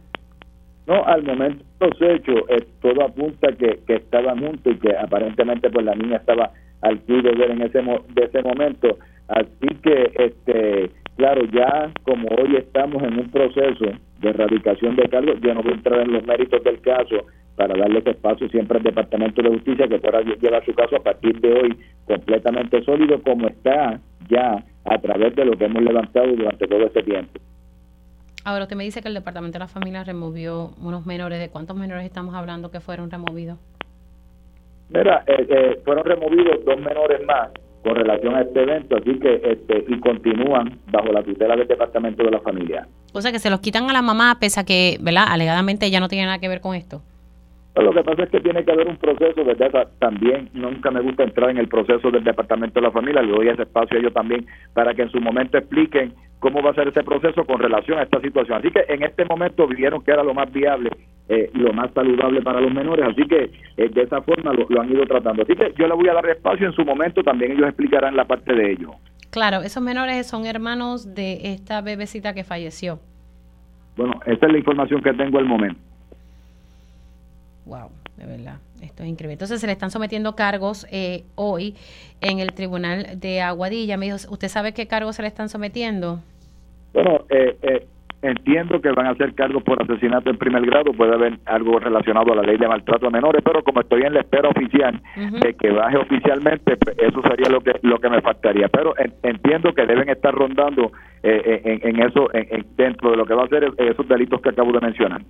No, al momento los hechos, eh, todo apunta que, que estaban juntos y que aparentemente pues la niña estaba al cuidado de en ese de ese momento. Así que, este claro, ya como hoy estamos en un proceso de erradicación de cargos, yo no voy a entrar en los méritos del caso, para darle ese espacio siempre al Departamento de Justicia que pueda llevar su caso a partir de hoy completamente sólido como está ya a través de lo que hemos levantado durante todo este tiempo. Ahora usted me dice que el Departamento de la Familia removió unos menores. ¿De cuántos menores estamos hablando que fueron removidos? Mira, eh, eh, fueron removidos dos menores más con relación a este evento, así que este y continúan bajo la tutela del Departamento de la Familia. O sea que se los quitan a la mamá pese a que, ¿verdad? Alegadamente ella no tiene nada que ver con esto. Lo que pasa es que tiene que haber un proceso, ¿verdad? También nunca me gusta entrar en el proceso del Departamento de la Familia, le doy ese espacio a ellos también para que en su momento expliquen cómo va a ser ese proceso con relación a esta situación. Así que en este momento vieron que era lo más viable eh, lo más saludable para los menores, así que eh, de esa forma lo, han ido tratando. Así que yo le voy a dar espacio en su momento, también ellos explicarán la parte de ello. Claro, esos menores son hermanos de esta bebecita que falleció. Bueno, esta es la información que tengo al momento. Wow, de verdad, esto es increíble. Entonces se le están sometiendo cargos eh, hoy en el Tribunal de Aguadilla. Me dijo, ¿usted sabe qué cargos se le están sometiendo? Bueno, eh, eh, entiendo que van a ser cargos por asesinato en primer grado, puede haber algo relacionado a la ley de maltrato a menores, pero como estoy en la espera oficial de que baje oficialmente, pues, eso sería lo que lo que me faltaría. Pero entiendo que deben estar rondando en, eso, dentro de lo que va a ser esos delitos que acabo de mencionar.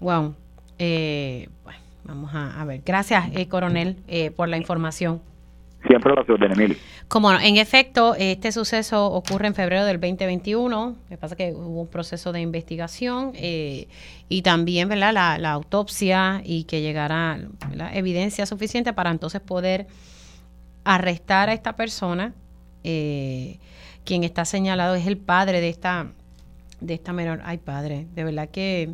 Wow. Eh, bueno, vamos a, ver. Gracias, eh, coronel, eh, por la información. Siempre la de Emilio. Como en efecto, este suceso ocurre en febrero del 2021. Lo que pasa que hubo un proceso de investigación eh, y también ¿verdad? La, autopsia y que llegara evidencia suficiente para entonces poder arrestar a esta persona. quien está señalado es el padre de esta, de esta menor. Ay, padre, de verdad que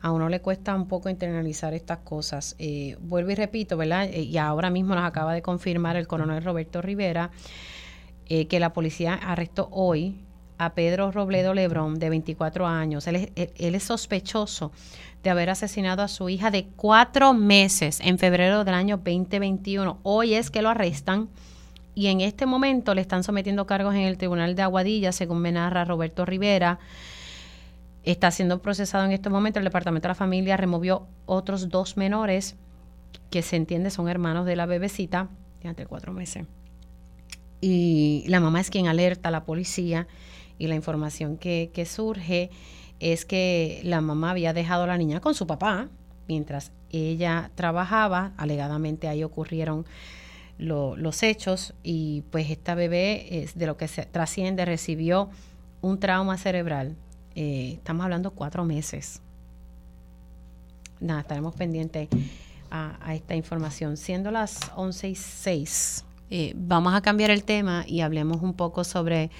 a uno le cuesta un poco internalizar estas cosas. Eh, vuelvo y repito, ¿verdad? Eh, y ahora mismo nos acaba de confirmar el coronel Roberto Rivera eh, que la policía arrestó hoy a Pedro Robledo Lebrón, de 24 años. Él es, él es sospechoso de haber asesinado a su hija de cuatro meses en febrero del año 2021. Hoy es que lo arrestan y en este momento le están sometiendo cargos en el Tribunal de Aguadilla, según me narra Roberto Rivera. Está siendo procesado en este momento. El Departamento de la Familia removió otros dos menores que se entiende son hermanos de la bebecita de cuatro meses. Y la mamá es quien alerta a la policía y la información que, surge es que la mamá había dejado a la niña con su papá mientras ella trabajaba. Alegadamente ahí ocurrieron los hechos y pues esta bebé de lo que se trasciende recibió un trauma cerebral eh, estamos hablando cuatro meses. Nada, estaremos pendientes a, esta información. Siendo las 11 y 6, eh, vamos a cambiar el tema y hablemos un poco sobre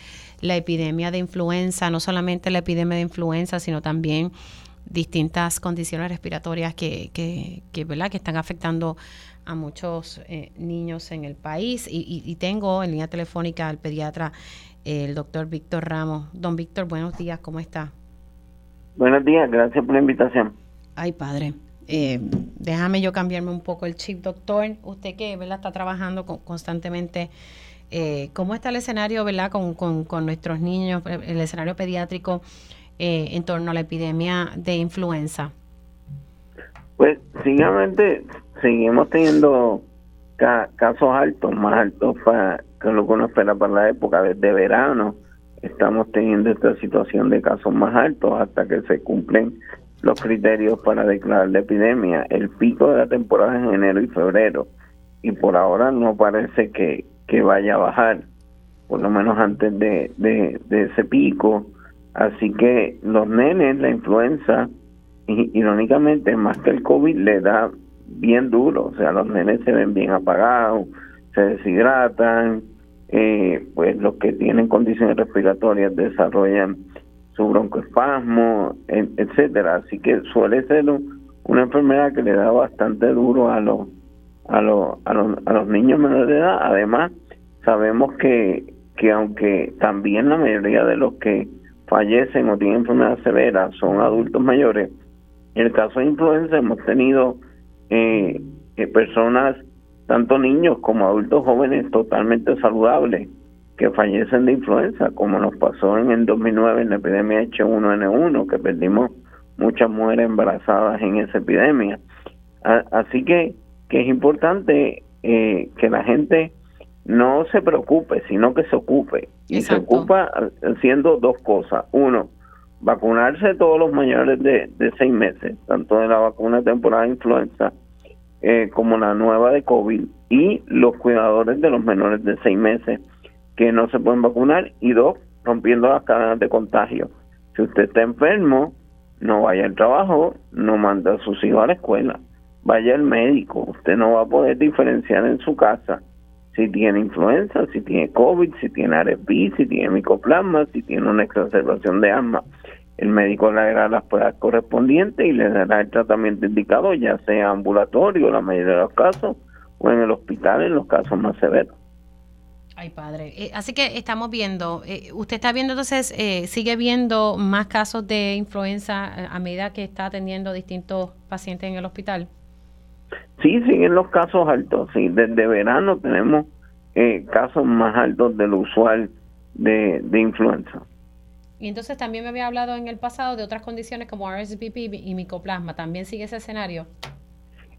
la epidemia de influenza, no solamente la epidemia de influenza, sino también distintas condiciones respiratorias que, que, que, ¿verdad? que están afectando a muchos eh, niños en el país. Y, y, tengo en línea telefónica al pediatra el doctor Víctor Ramos. Don Víctor, buenos días, ¿cómo está? Buenos días, gracias por la invitación. Ay, padre. Eh, déjame yo cambiarme un poco el chip, doctor. Usted que ¿verdad? está trabajando constantemente, eh, ¿cómo está el escenario ¿verdad? Con, con, nuestros niños, el escenario pediátrico eh, en torno a la epidemia de influenza? Pues, siguiente seguimos teniendo casos altos, más altos que lo que uno espera para la época de, verano. Estamos teniendo esta situación de casos más altos hasta que se cumplen los criterios para declarar la epidemia. El pico de la temporada es en enero y febrero y por ahora no parece que, que vaya a bajar, por lo menos antes de, de ese pico. Así que los nenes, la influenza, irónicamente, más que el COVID, le da bien duro, o sea, los nenes se ven bien apagados, se deshidratan, eh, pues los que tienen condiciones respiratorias desarrollan su broncoespasmo, etcétera. Así que suele ser una enfermedad que le da bastante duro a los a los a los, a los niños menores de edad. Además, sabemos que que aunque también la mayoría de los que fallecen o tienen enfermedad severa son adultos mayores, en el caso de influenza hemos tenido eh, eh, personas, tanto niños como adultos jóvenes, totalmente saludables, que fallecen de influenza, como nos pasó en el 2009 en la epidemia H1N1, que perdimos muchas mujeres embarazadas en esa epidemia. así que, que es importante eh, que la gente no se preocupe, sino que se ocupe. Y se ocupa haciendo dos cosas. Uno, vacunarse todos los mayores de, de seis meses, tanto de la vacuna temporada de influenza eh, como la nueva de COVID, y los cuidadores de los menores de seis meses que no se pueden vacunar, y dos, rompiendo las cadenas de contagio. Si usted está enfermo, no vaya al trabajo, no manda a sus hijos a la escuela. vaya al médico. Usted no va a poder diferenciar en su casa si tiene influenza, si tiene COVID, si tiene RSV, si tiene micoplasma, si tiene una exacerbación de asma. El médico le dará las pruebas correspondientes y le dará el tratamiento indicado, ya sea ambulatorio, la mayoría de los casos, o en el hospital en los casos más severos. Ay, padre. Eh, así que estamos viendo, eh, usted está viendo entonces, eh, sigue viendo más casos de influenza a medida que está atendiendo distintos pacientes en el hospital. Sí, siguen los casos altos. Sí, desde verano tenemos casos más altos de lo usual de, de influenza. Y entonces también me había hablado en el pasado de otras condiciones como RSVP y micoplasma. ¿También sigue ese escenario?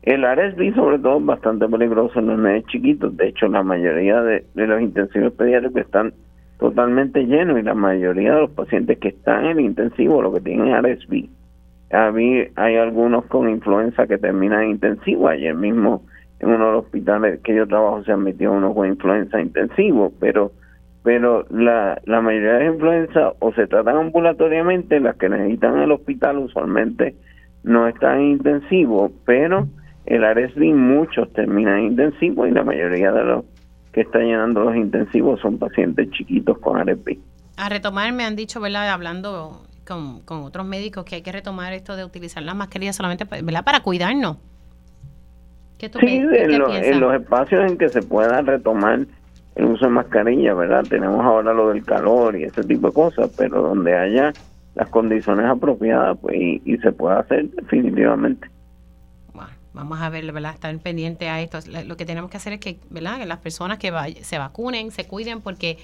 El RSV sobre todo es bastante peligroso en los niños chiquitos. De hecho, la mayoría de, los intensivos pediátricos están totalmente llenos y la mayoría de los pacientes que están en el intensivo lo que tienen es RSV. Hay algunos con influenza que terminan en intensivo. Ayer mismo en uno de los hospitales que yo trabajo se admitió uno con influenza intensivo, pero pero la, la mayoría de las influencias o se tratan ambulatoriamente, las que necesitan el hospital usualmente no están en intensivo, pero el RSV muchos terminan intensivos y la mayoría de los que están llenando los intensivos son pacientes chiquitos con RSV. A retomar, me han dicho, ¿verdad? Hablando con, con otros médicos, que hay que retomar esto de utilizar las mascarillas solamente ¿verdad? para cuidarnos. ¿Qué tú sí, en, en los espacios en que se pueda retomar el uso de mascarilla, ¿verdad? Tenemos ahora lo del calor y ese tipo de cosas, pero donde haya las condiciones apropiadas pues y se pueda hacer definitivamente. Vamos a ver, ¿verdad? Estar pendiente a esto. Lo que tenemos que hacer es que, ¿verdad? Que las personas que se vacunen, se cuiden, porque,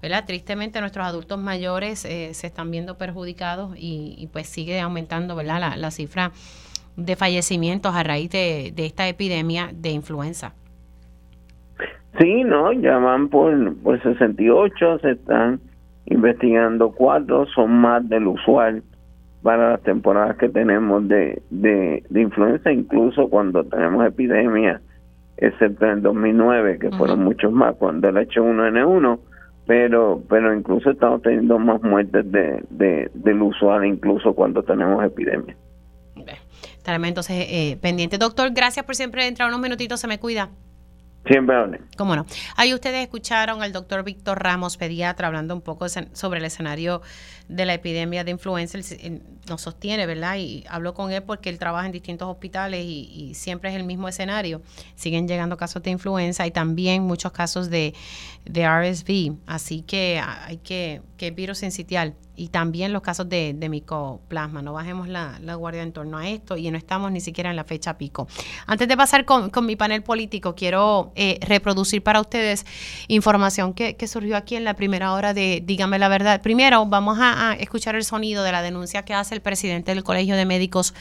¿verdad? Tristemente nuestros adultos mayores eh, se están viendo perjudicados y, pues sigue aumentando, ¿verdad? La, cifra de fallecimientos a raíz de, esta epidemia de influenza. Sí, no, ya van por, por 68, se están investigando cuatro, son más del usual para las temporadas que tenemos de, de, influenza, incluso cuando tenemos epidemias, excepto en el 2009, que fueron muchos más, cuando el H1N1, pero pero incluso estamos teniendo más muertes de, de, del usual, incluso cuando tenemos epidemias. Estaremos entonces eh, pendiente. Doctor, gracias por siempre entrar unos minutitos, se me cuida. Siempre hable. ¿Cómo no? Ahí ustedes escucharon al doctor Víctor Ramos, pediatra, hablando un poco sobre el escenario de la epidemia de influenza. Nos sostiene, ¿verdad? Y hablo con él porque él trabaja en distintos hospitales y, siempre es el mismo escenario. Siguen llegando casos de influenza y también muchos casos de, de RSV. Así que hay que, que virus sitial y también los casos de, de micoplasma. No bajemos la, guardia en torno a esto y no estamos ni siquiera en la fecha pico. Antes de pasar con, mi panel político, quiero eh, reproducir para ustedes información que, surgió aquí en la primera hora de Dígame la verdad. Primero, vamos a, escuchar el sonido de la denuncia que hace el presidente del Colegio de Médicos,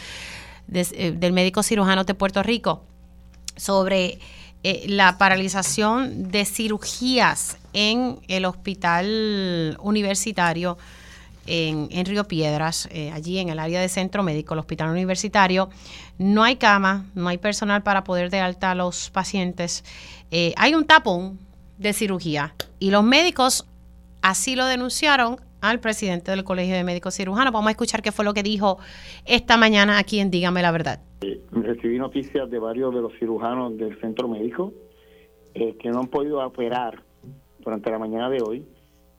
eh, del Médico Cirujano de Puerto Rico, sobre eh, la paralización de cirugías en el hospital universitario en, en Río Piedras, eh, allí en el área de centro médico, el hospital universitario. No hay cama, no hay personal para poder de alta a los pacientes. Hay un tapón de cirugía y los médicos así lo denunciaron al presidente del Colegio de Médicos Cirujanos. Vamos a escuchar qué fue lo que dijo esta mañana aquí en Dígame la Verdad. Eh, recibí noticias de varios de los cirujanos del centro médico que no han podido operar durante la mañana de hoy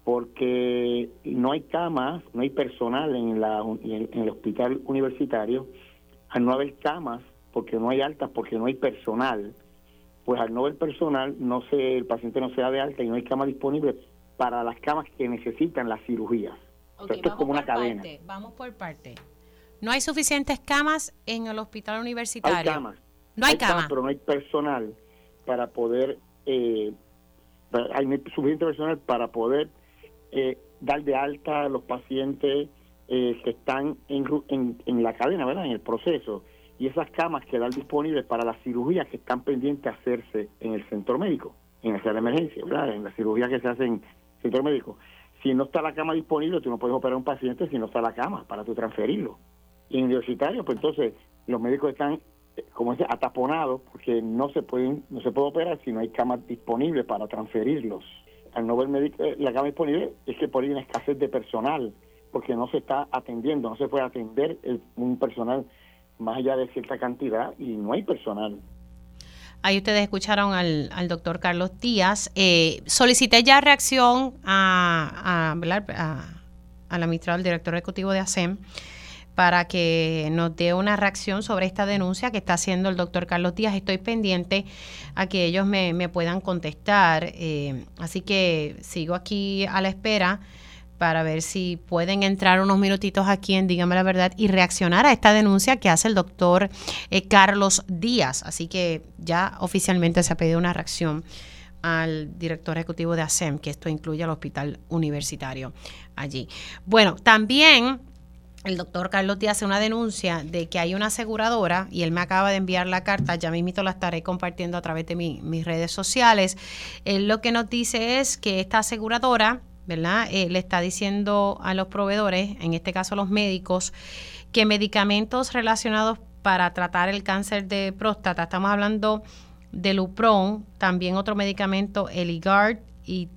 porque no hay camas, no hay personal en, la, el hospital universitario, al no haber camas, porque no hay altas, porque no hay personal, pues al no haber personal, no se, el paciente no se da de alta y no hay cama disponible para las camas que necesitan las cirugías. esto es como una cadena. vamos por parte. No hay suficientes camas en el hospital universitario. Hay camas. No hay, camas, pero no hay personal para poder, eh, hay suficiente personal para poder eh, dar de alta a los pacientes eh, que están en, en, la cadena, ¿verdad? En el proceso. Y esas camas quedan disponibles para las cirugías que están pendientes a hacerse en el centro médico, en la sala de emergencia, ¿verdad? En la cirugía que se hace el centro médico. Si no está la cama disponible, tú no puedes operar un paciente si no está la cama para tú transferirlo. Y en universitario, pues entonces los médicos están eh, como dice, ataponados porque no se pueden no se puede operar si no hay camas disponibles para transferirlos al no ver médico, eh, la cama disponible es que por ahí hay una escasez de personal, porque no se está atendiendo, no se puede atender un personal más allá de cierta cantidad y no hay personal. Ahí ustedes escucharon al, doctor Carlos Díaz. Eh, solicité ya reacción a, a, a, al administrador, director ejecutivo de ASEM, para que nos dé una reacción sobre esta denuncia que está haciendo el doctor Carlos Díaz. Estoy pendiente a que ellos me, puedan contestar. Eh, así que sigo aquí a la espera para ver si pueden entrar unos minutitos aquí en Dígame la Verdad y reaccionar a esta denuncia que hace el doctor eh, Carlos Díaz. Así que ya oficialmente se ha pedido una reacción al director ejecutivo de ASEM, que esto incluye al hospital universitario allí. Bueno, también el doctor Carlos Díaz hace una denuncia de que hay una aseguradora y él me acaba de enviar la carta, ya mismito la estaré compartiendo a través de mis redes sociales. Él lo que nos dice es que esta aseguradora ¿verdad? Eh, le está diciendo a los proveedores, en este caso los médicos, que medicamentos relacionados para tratar el cáncer de próstata, estamos hablando de Lupron, también otro medicamento, Eligard y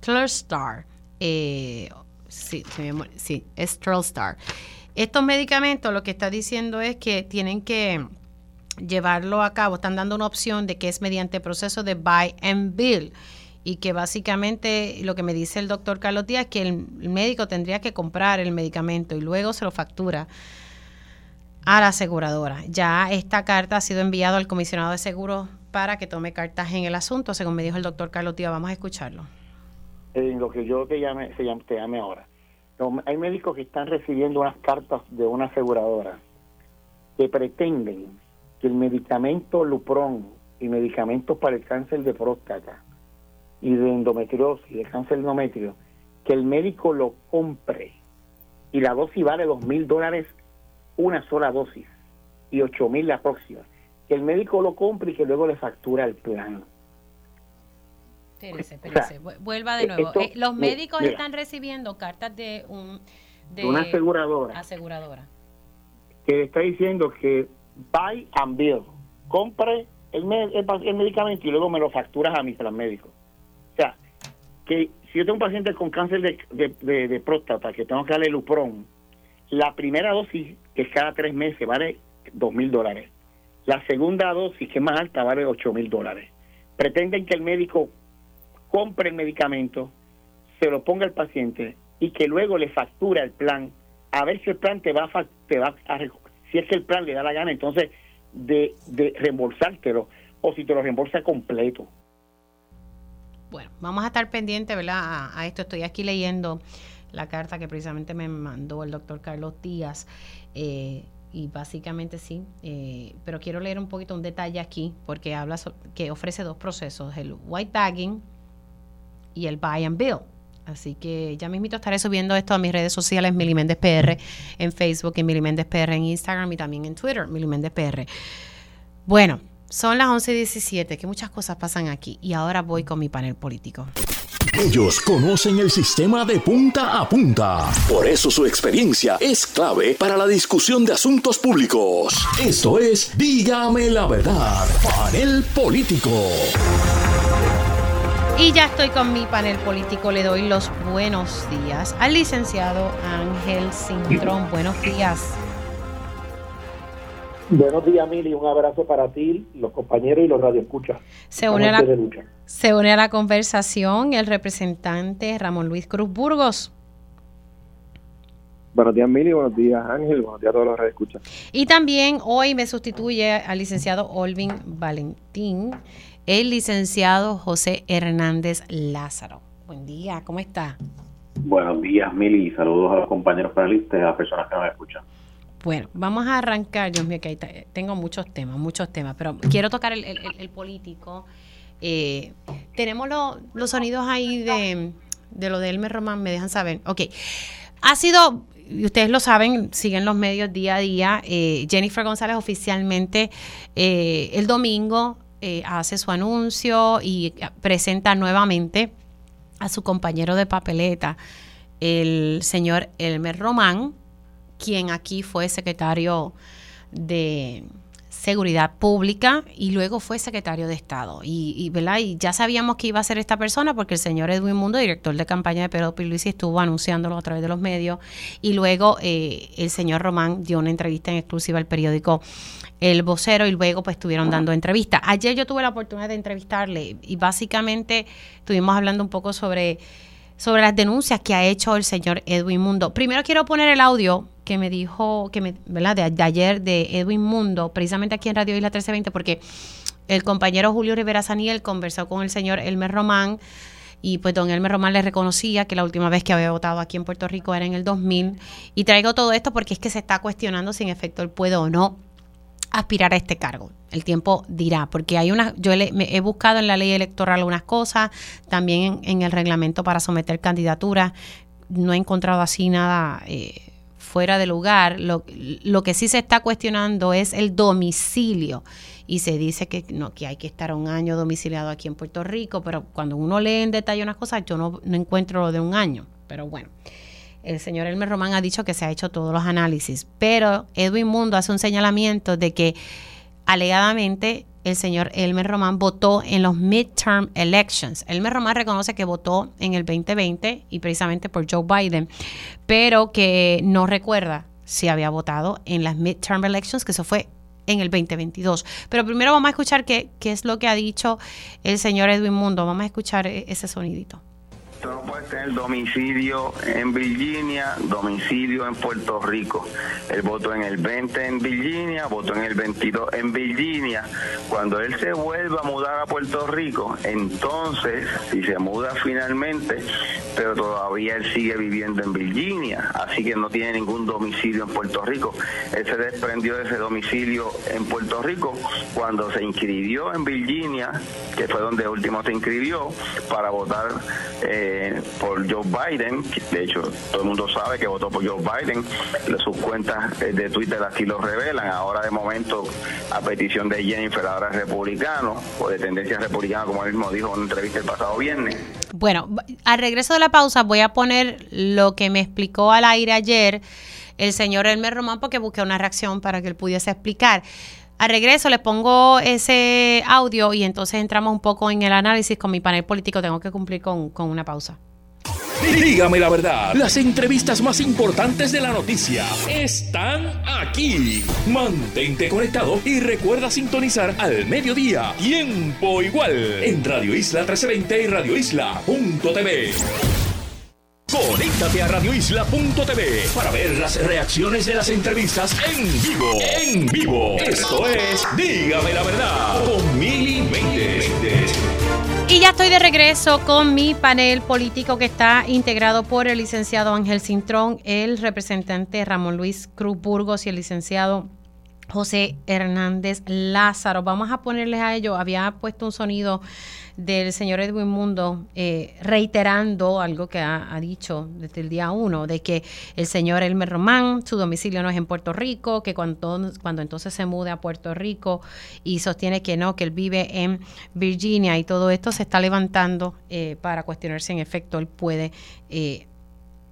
Trelstar. Eh, sí, sí, es Trelstar. Estos medicamentos lo que está diciendo es que tienen que llevarlo a cabo, están dando una opción de que es mediante proceso de buy and bill y que básicamente lo que me dice el doctor Carlos Díaz es que el, médico tendría que comprar el medicamento y luego se lo factura a la aseguradora. Ya esta carta ha sido enviada al comisionado de seguros para que tome cartas en el asunto, según me dijo el doctor Carlos Díaz. Vamos a escucharlo. En lo que yo llame, se llame, te llame ahora. Hay médicos que están recibiendo unas cartas de una aseguradora que pretenden que el medicamento Lupron y medicamentos para el cáncer de próstata y de endometriosis, de cáncer endometrio, que el médico lo compre y la dosis vale dos mil dólares una sola dosis y ocho mil la próxima. Que el médico lo compre y que luego le factura el plan. Espérese, espérese. Vuelva de nuevo. Eh, los médicos están recibiendo cartas de un de una aseguradora. Aseguradora. Que está diciendo que buy and bill. Compre el, el medicamento y luego me lo facturas a mi plan médico. Si yo tengo un paciente con cáncer de, próstata que tengo que darle Lupron, la primera dosis, que es cada tres meses, vale dos mil dólares. La segunda dosis, que es más alta, vale ocho mil dólares. Pretenden que el médico compre el medicamento, se lo ponga al paciente y que luego le factura el plan, a ver si el plan te va a, te va si es que el plan le da la gana, entonces de, de reembolsártelo o si te lo reembolsa completo. Bueno, vamos a estar pendientes, ¿verdad? A, esto estoy aquí leyendo la carta que precisamente me mandó el doctor Carlos Díaz. Eh, y básicamente sí, eh, pero quiero leer un poquito un detalle aquí porque habla que ofrece dos procesos, el white bagging y el buy and bill. Así que ya mismito estaré subiendo esto a mis redes sociales, Miliméndez PR en Facebook y Miliméndez PR en Instagram y también en Twitter, Miliméndez PR. Bueno, son las 11:17, que muchas cosas pasan aquí. Y ahora voy con mi panel político. Ellos conocen el sistema de punta a punta. Por eso su experiencia es clave para la discusión de asuntos públicos. Esto es Dígame la verdad, panel político. Y ya estoy con mi panel político. Le doy los buenos días al licenciado Ángel Cintrón. Buenos días. Buenos días, Mili. Un abrazo para ti, los compañeros y los radioescuchas. Se une, a la, se une a la conversación el representante Ramón Luis Cruz Burgos. Buenos días, Mili. Buenos días, Ángel. Buenos días a todos los radioescuchas. Y también hoy me sustituye al licenciado Olvin Valentín, el licenciado José Hernández Lázaro. Buen día, ¿cómo está? Buenos días, Mili. Saludos a los compañeros panelistas y a las personas que nos escuchan. Bueno, vamos a arrancar, Dios mío, que tengo muchos temas, muchos temas, pero quiero tocar el, político. Eh, tenemos los sonidos ahí de, lo de Elmer Román, me dejan saber. Ok, ha sido, y ustedes lo saben, siguen los medios día a día, eh, Jennifer González oficialmente eh, el domingo hace su anuncio y presenta nuevamente a su compañero de papeleta, el señor Elmer Román, quien aquí fue secretario de Seguridad Pública y luego fue secretario de Estado. Y, ya sabíamos que iba a ser esta persona porque el señor Edwin Mundo, director de campaña de Pedro Pierluisi, estuvo anunciándolo a través de los medios. Y luego eh, el señor Román dio una entrevista en exclusiva al periódico El Vocero y luego pues estuvieron dando entrevistas. Ayer yo tuve la oportunidad de entrevistarle y básicamente estuvimos hablando un poco sobre sobre las denuncias que ha hecho el señor Edwin Mundo. Primero quiero poner el audio que me dijo, que me, ¿verdad? De, ayer de Edwin Mundo, precisamente aquí en Radio Isla 1320, porque el compañero Julio Rivera Saniel conversó con el señor Elmer Román y pues don Elmer Román le reconocía que la última vez que había votado aquí en Puerto Rico era en el 2000 y traigo todo esto porque es que se está cuestionando si en efecto él puede o no aspirar a este cargo. El tiempo dirá, porque hay una, yo he buscado en la ley electoral algunas cosas, también en, el reglamento para someter candidaturas, no he encontrado así nada eh, fuera de lugar. Lo, lo, que sí se está cuestionando es el domicilio y se dice que no que hay que estar un año domiciliado aquí en Puerto Rico, pero cuando uno lee en detalle unas cosas, yo no, no encuentro lo de un año, pero bueno. El señor Elmer Román ha dicho que se ha hecho todos los análisis, pero Edwin Mundo hace un señalamiento de que alegadamente el señor Elmer Román votó en los midterm elections. Elmer Román reconoce que votó en el 2020 y precisamente por Joe Biden, pero que no recuerda si había votado en las midterm elections, que eso fue en el 2022. Pero primero vamos a escuchar qué, qué es lo que ha dicho el señor Edwin Mundo. Vamos a escuchar e-, ese sonidito. Tú no puedes tener domicilio en Virginia, domicilio en Puerto Rico. Él votó en el 20 en Virginia, votó en el 22 en Virginia. Cuando él se vuelva a mudar a Puerto Rico, entonces, si se muda finalmente, pero todavía él sigue viviendo en Virginia, así que no tiene ningún domicilio en Puerto Rico. Él se desprendió de ese domicilio en Puerto Rico cuando se inscribió en Virginia, que fue donde último se inscribió, para votar. Eh, por Joe Biden. De hecho, todo el mundo sabe que votó por Joe Biden. Sus cuentas de Twitter así lo revelan. Ahora, de momento, a petición de Jennifer, ahora republicano o de tendencia republicana, como él mismo dijo en una entrevista el pasado viernes. Bueno, al regreso de la pausa voy a poner lo que me explicó al aire ayer el señor Elmer Román porque busqué una reacción para que él pudiese explicar. Al regreso les pongo ese audio y entonces entramos un poco en el análisis con mi panel político. Tengo que cumplir con, con una pausa. Dígame la verdad, las entrevistas más importantes de la noticia están aquí. Mantente conectado y recuerda sintonizar al mediodía, tiempo igual, en Radio Isla 1320 y Radio Isla.tv. Conéctate a radioisla.tv para ver las reacciones de las entrevistas en vivo. En vivo. Esto es Dígame la verdad con Mili Y ya estoy de regreso con mi panel político que está integrado por el licenciado Ángel Cintrón, el representante Ramón Luis Cruz Burgos y el licenciado José Hernández Lázaro. Vamos a ponerles a ello. Había puesto un sonido del señor Edwin Mundo eh, reiterando algo que ha, dicho desde el día uno, de que el señor Elmer Román, su domicilio no es en Puerto Rico, que cuando, cuando entonces se mude a Puerto Rico y sostiene que no, que él vive en Virginia y todo esto se está levantando eh, para cuestionarse en efecto él puede eh,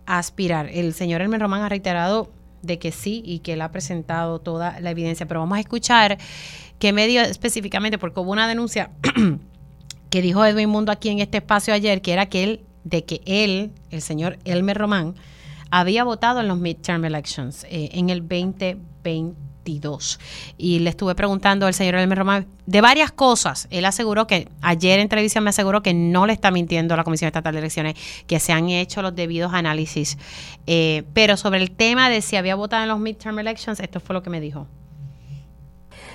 aspirar. El señor Elmer Román ha reiterado de que sí y que él ha presentado toda la evidencia. Pero vamos a escuchar qué medio específicamente, porque hubo una denuncia que dijo Edwin Mundo aquí en este espacio ayer, que era que él, de que él, el señor Elmer Román, había votado en los midterm elections eh, en el 2020 y le estuve preguntando al señor Elmer Román de varias cosas. Él aseguró que, ayer en televisión me aseguró que no le está mintiendo a la Comisión Estatal de Elecciones, que se han hecho los debidos análisis. Eh, pero sobre el tema de si había votado en los midterm elections, esto fue lo que me dijo.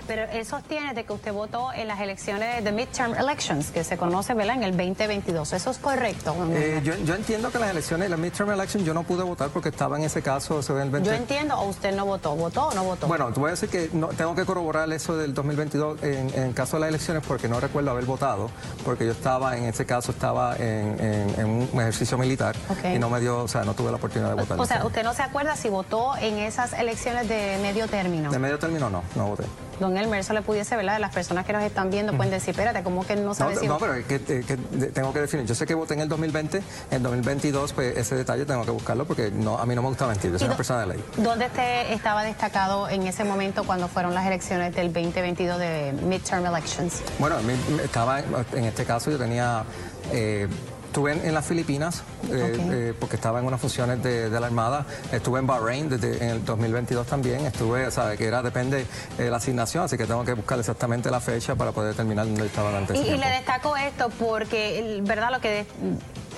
Pero él sostiene de que usted votó en las elecciones de midterm elections, que se conoce ¿verdad? en el 2022. ¿Eso es correcto? Eh, yo, yo, entiendo que las elecciones, las midterm elections, yo no pude votar porque estaba en ese caso. Yo entiendo, o usted no votó. ¿Votó o no votó? Bueno, te voy a decir que no, tengo que corroborar eso del 2022 en, en caso de las elecciones porque no recuerdo haber votado, porque yo estaba, en ese caso, estaba en, en, un ejercicio militar y no me dio, o sea, no tuve la oportunidad de votar. O sea, ¿usted no se acuerda si votó en esas elecciones de medio término? De medio término no, no voté. Don Elmer, eso le pudiese, ¿verdad? Las personas que nos están viendo pueden decir, espérate, ¿cómo que no sabe no, si... No, pero que, tengo que definir. Yo sé que voté en el 2020, en 2022, pues ese detalle tengo que buscarlo porque no, a mí no me gusta mentir, yo soy una persona de ley. ¿Dónde usted estaba destacado en ese momento cuando fueron las elecciones del 2022 de midterm elections? Bueno, estaba, en este caso yo tenía... Eh, Estuve en, las Filipinas eh, eh, porque estaba en unas funciones de, la Armada. Estuve en Bahrein desde, en el 2022 también. Estuve, sabe que era depende de la asignación, así que tengo que buscar exactamente la fecha para poder determinar dónde estaba antes. Y, y le destaco esto porque, verdad, lo que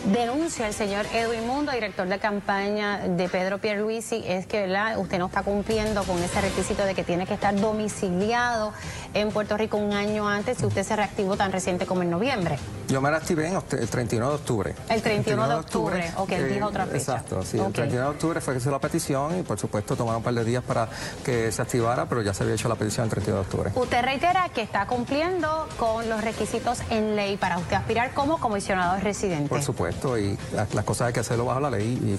denuncia el señor Edwin Mundo, director de campaña de Pedro Pierluisi, es que ¿verdad? usted no está cumpliendo con ese requisito de que tiene que estar domiciliado en Puerto Rico un año antes si usted se reactivó tan reciente como en noviembre. Yo me reactivé el 31 de octubre. El 31, de octubre, ok, eh, dijo otra fecha. Exacto, sí, el 31 de octubre fue que hizo la petición y por supuesto tomaron un par de días para que se activara, pero ya se había hecho la petición el 31 de octubre. Usted reitera que está cumpliendo con los requisitos en ley para usted aspirar como comisionado residente. Por supuesto y las, cosas hay que hacerlo bajo la ley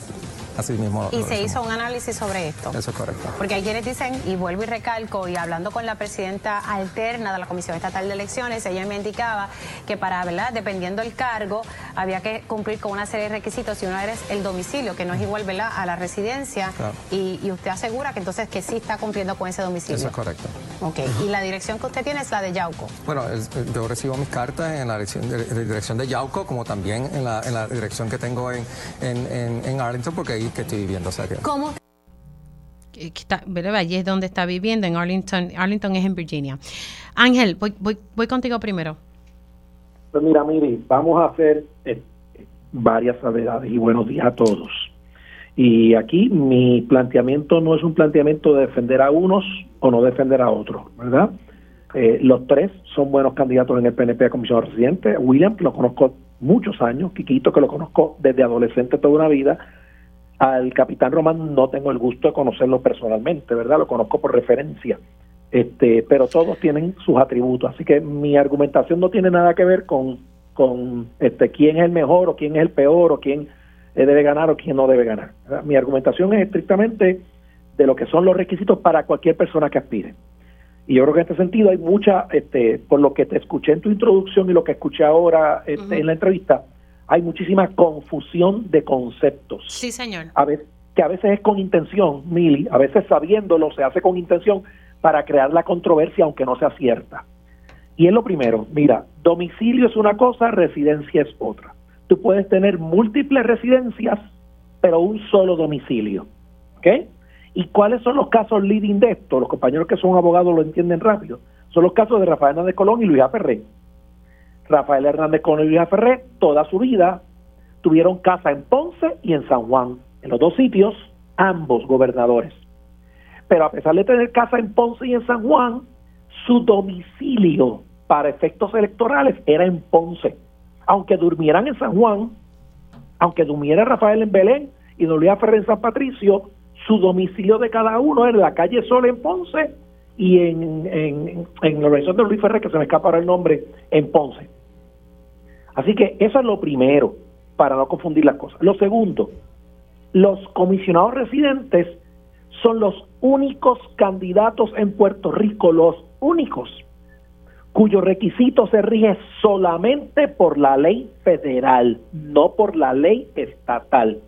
así mismo. Y se hizo un análisis sobre esto. Eso es correcto. Porque hay quienes dicen, y vuelvo y recalco, y hablando con la presidenta alterna de la Comisión Estatal de Elecciones, ella me indicaba que para, ¿verdad? Dependiendo del cargo, había que cumplir con una serie de requisitos. Si uno eres el domicilio, que no es igual, ¿verdad? A la residencia, y, usted asegura que entonces que sí está cumpliendo con ese domicilio. Eso es correcto. Ok, y la dirección que usted tiene es la de Yauco. Bueno, yo recibo mis cartas en la dirección de, dirección de Yauco, como también en la, en la dirección que tengo en, en, Arlington, porque ahí que estoy viviendo. O sea ¿Cómo? Está, allí es donde está viviendo, en Arlington. Arlington es en Virginia. Ángel, voy, voy, voy contigo primero. Pues mira, Miri, vamos a hacer eh, varias salvedades y buenos días a todos. Y aquí mi planteamiento no es un planteamiento de defender a unos o no defender a otros, ¿verdad? Eh, los tres son buenos candidatos en el PNP a comisión residente. William, lo conozco muchos años, Quiquito, que lo conozco desde adolescente toda una vida. Al capitán Román no tengo el gusto de conocerlo personalmente, ¿verdad? Lo conozco por referencia. Este, pero todos tienen sus atributos, así que mi argumentación no tiene nada que ver con, con este, quién es el mejor o quién es el peor o quién eh, debe ganar o quién no debe ganar. Mi argumentación es estrictamente de lo que son los requisitos para cualquier persona que aspire. Y yo creo que en este sentido hay mucha, este, por lo que te escuché en tu introducción y lo que escuché ahora este, en la entrevista, hay muchísima confusión de conceptos. Sí, señor. A veces, que a veces es con intención, Mili, a veces sabiéndolo se hace con intención para crear la controversia aunque no sea cierta. Y es lo primero, mira, domicilio es una cosa, residencia es otra. Tú puedes tener múltiples residencias, pero un solo domicilio. ¿Ok? ¿Y cuáles son los casos leading de esto? Los compañeros que son abogados lo entienden rápido. Son los casos de Rafael Hernández Colón y Luisa Ferré. Rafael Hernández Colón y Luisa Ferré, toda su vida, tuvieron casa en Ponce y en San Juan. En los dos sitios, ambos gobernadores. Pero a pesar de tener casa en Ponce y en San Juan, su domicilio para efectos electorales era en Ponce. Aunque durmieran en San Juan, aunque durmiera Rafael en Belén y Luisa Ferré en San Patricio, su domicilio de cada uno en la calle Sol en Ponce y en la organización de Luis Ferrer, que se me escapa ahora el nombre, en Ponce. Así que eso es lo primero, para no confundir las cosas. Lo segundo, los comisionados residentes son los únicos candidatos en Puerto Rico, los únicos, cuyo requisito se rige solamente por la ley federal, no por la ley estatal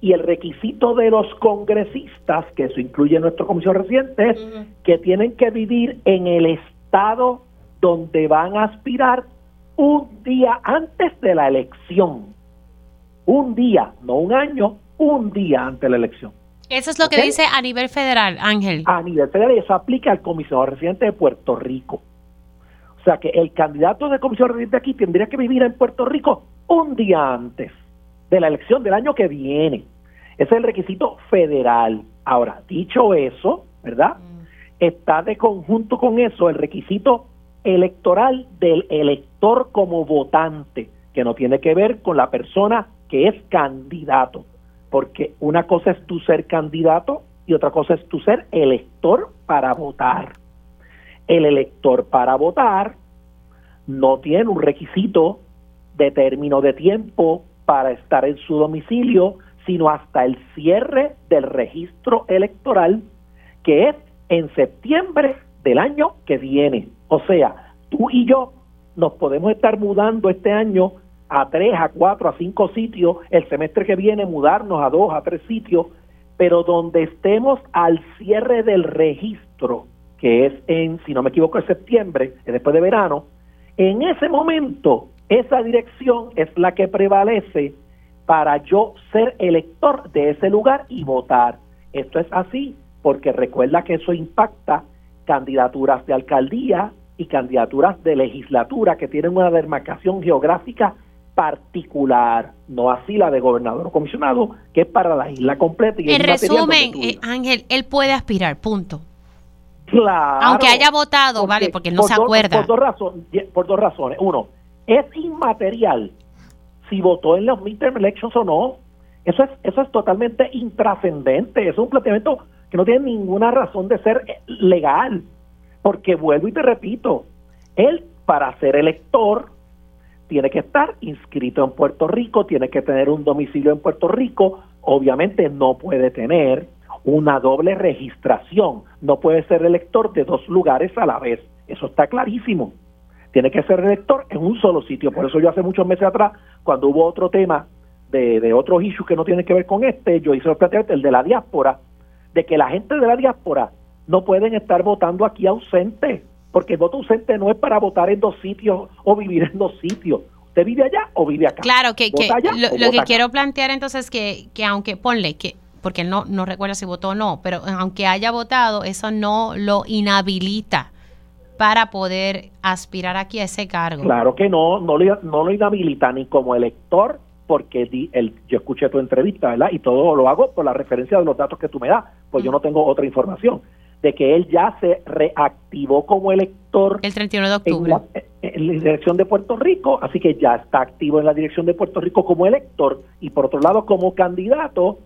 y el requisito de los congresistas, que eso incluye nuestra comisión reciente, es que tienen que vivir en el estado donde van a aspirar un día antes de la elección. Un día, no un año, un día antes de la elección. Eso es lo que dice a nivel federal, Ángel. A nivel federal, eso aplica al comisionado residente de Puerto Rico. O sea que el candidato de comisión residente aquí tendría que vivir en Puerto Rico un día antes de la elección del año que viene. Ese es el requisito federal. Ahora, dicho eso, ¿verdad? Mm. Está de conjunto con eso el requisito electoral del elector como votante, que no tiene que ver con la persona que es candidato, porque una cosa es tu ser candidato y otra cosa es tu ser elector para votar. El elector para votar no tiene un requisito de término de tiempo para estar en su domicilio, sino hasta el cierre del registro electoral, que es en septiembre del año que viene. O sea, tú y yo nos podemos estar mudando este año a tres, a cuatro, a cinco sitios, el semestre que viene mudarnos a dos, a tres sitios, pero donde estemos al cierre del registro, que es en, si no me equivoco, en septiembre, después de verano, en ese momento esa dirección es la que prevalece para yo ser elector de ese lugar y votar. Esto es así porque recuerda que eso impacta candidaturas de alcaldía y candidaturas de legislatura que tienen una demarcación geográfica particular, no así la de gobernador o comisionado, que es para la isla completa. Y en resumen, eh, Ángel, él puede aspirar, punto. Claro. Aunque haya votado, vale, porque no se acuerda. Por dos, razones, por dos razones. Uno, es inmaterial si votó en los midterm elections o no. Eso es, eso es totalmente intrascendente. Es un planteamiento que no tiene ninguna razón de ser legal. Porque vuelvo y te repito, él para ser elector tiene que estar inscrito en Puerto Rico, tiene que tener un domicilio en Puerto Rico, obviamente no puede tener una doble registración, no puede ser elector de dos lugares a la vez, eso está clarísimo. Tiene que ser elector en un solo sitio, por eso yo hace muchos meses atrás, cuando hubo otro tema de, de otros issues que no tienen que ver con este, yo hice el planteamiento, el de la diáspora, de que la gente de la diáspora no pueden estar votando aquí ausente porque el voto ausente no es para votar en dos sitios o vivir en dos sitios. ¿Usted vive allá o vive acá? Claro, que, lo, que quiero plantear entonces es que, que aunque, ponle, que porque él no, no recuerda si votó o no, pero aunque haya votado, eso no lo inhabilita para poder aspirar aquí a ese cargo. Claro que no, no, lo, no lo inhabilita ni como elector, porque di, el, yo escuché tu entrevista, ¿verdad? Y todo lo hago por la referencia de los datos que tú me das, pues yo no tengo otra información de que él ya se reactivó como elector el 31 de octubre. en la, dirección de Puerto Rico, así que ya está activo en la dirección de Puerto Rico como elector. Y por otro lado como candidato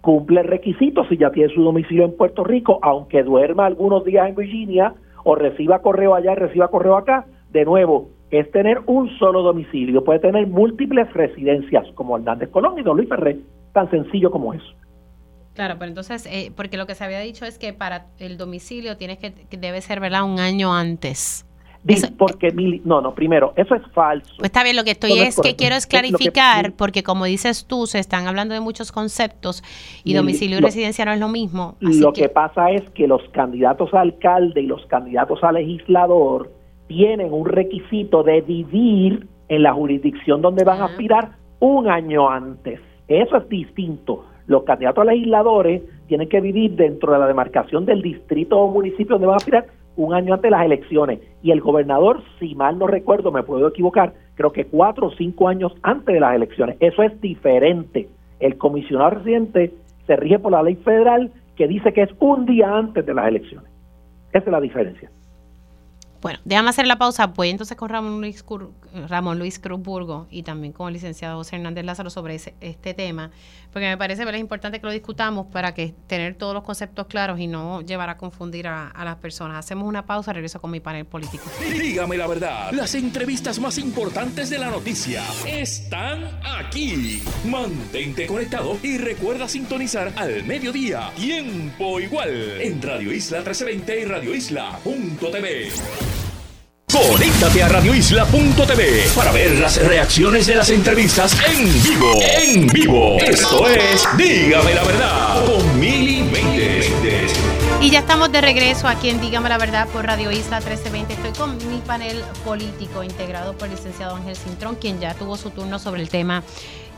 cumple requisitos si ya tiene su domicilio en Puerto Rico, aunque duerma algunos días en Virginia o reciba correo allá y reciba correo acá, de nuevo, es tener un solo domicilio, puede tener múltiples residencias como Hernández Colón y Don Luis Ferré, tan sencillo como eso. Claro, pero entonces, eh, porque lo que se había dicho es que para el domicilio tienes que, debe ser, ¿verdad? Un año antes. porque, no, no, primero, eso es falso. Pues está bien, lo que estoy es, que quiero es clarificar, porque como dices tú, se están hablando de muchos conceptos y domicilio y residencia no es lo mismo. lo que, pasa es que los candidatos a alcalde y los candidatos a legislador tienen un requisito de vivir en la jurisdicción donde van a aspirar un año antes. Eso es distinto los candidatos a legisladores tienen que vivir dentro de la demarcación del distrito o municipio donde van a aspirar un año antes de las elecciones. Y el gobernador, si mal no recuerdo, me puedo equivocar, creo que cuatro o cinco años antes de las elecciones. Eso es diferente. El comisionado residente se rige por la ley federal que dice que es un día antes de las elecciones. Esa es la diferencia. Bueno, déjame hacer la pausa. Voy entonces con Ramón Luis, Ramón Luis Cruzburgo y también con el licenciado José Hernández Lázaro sobre este tema, porque me parece es importante que lo discutamos para que tener todos los conceptos claros y no llevar a confundir a, a, las personas. Hacemos una pausa, regreso con mi panel político. Dígame la verdad, las entrevistas más importantes de la noticia están aquí. Mantente conectado y recuerda sintonizar al mediodía, tiempo igual, en Radio Isla 1320 y Radio Isla.tv. Conéctate a radioisla.tv para ver las reacciones de las entrevistas en vivo. En vivo. Esto es Dígame la verdad con Mili Y ya estamos de regreso aquí en Dígame la verdad por Radio Isla 1320. Estoy con mi panel político integrado por el licenciado Ángel Cintrón, quien ya tuvo su turno sobre el tema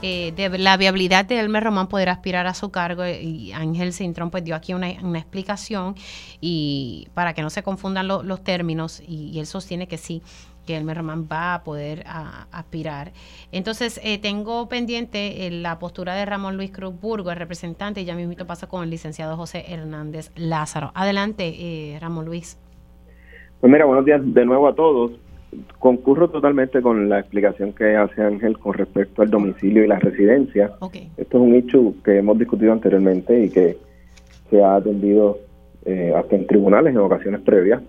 eh, de la viabilidad de Elmer Román poder aspirar a su cargo y Ángel Cintrón pues dio aquí una, explicación y para que no se confundan los términos y, él sostiene que sí que Elmer Román va a poder aspirar. Entonces, eh, tengo pendiente eh, la postura de Ramón Luis Cruzburgo, el representante, y ya mismo pasa con el licenciado José Hernández Lázaro. Adelante, Ramón Luis. Pues mira, buenos días de nuevo a todos concurro totalmente con la explicación que hace Ángel con respecto al domicilio y la residencia. Esto es un hecho que hemos discutido anteriormente y que se ha atendido eh, hasta en tribunales en ocasiones previas.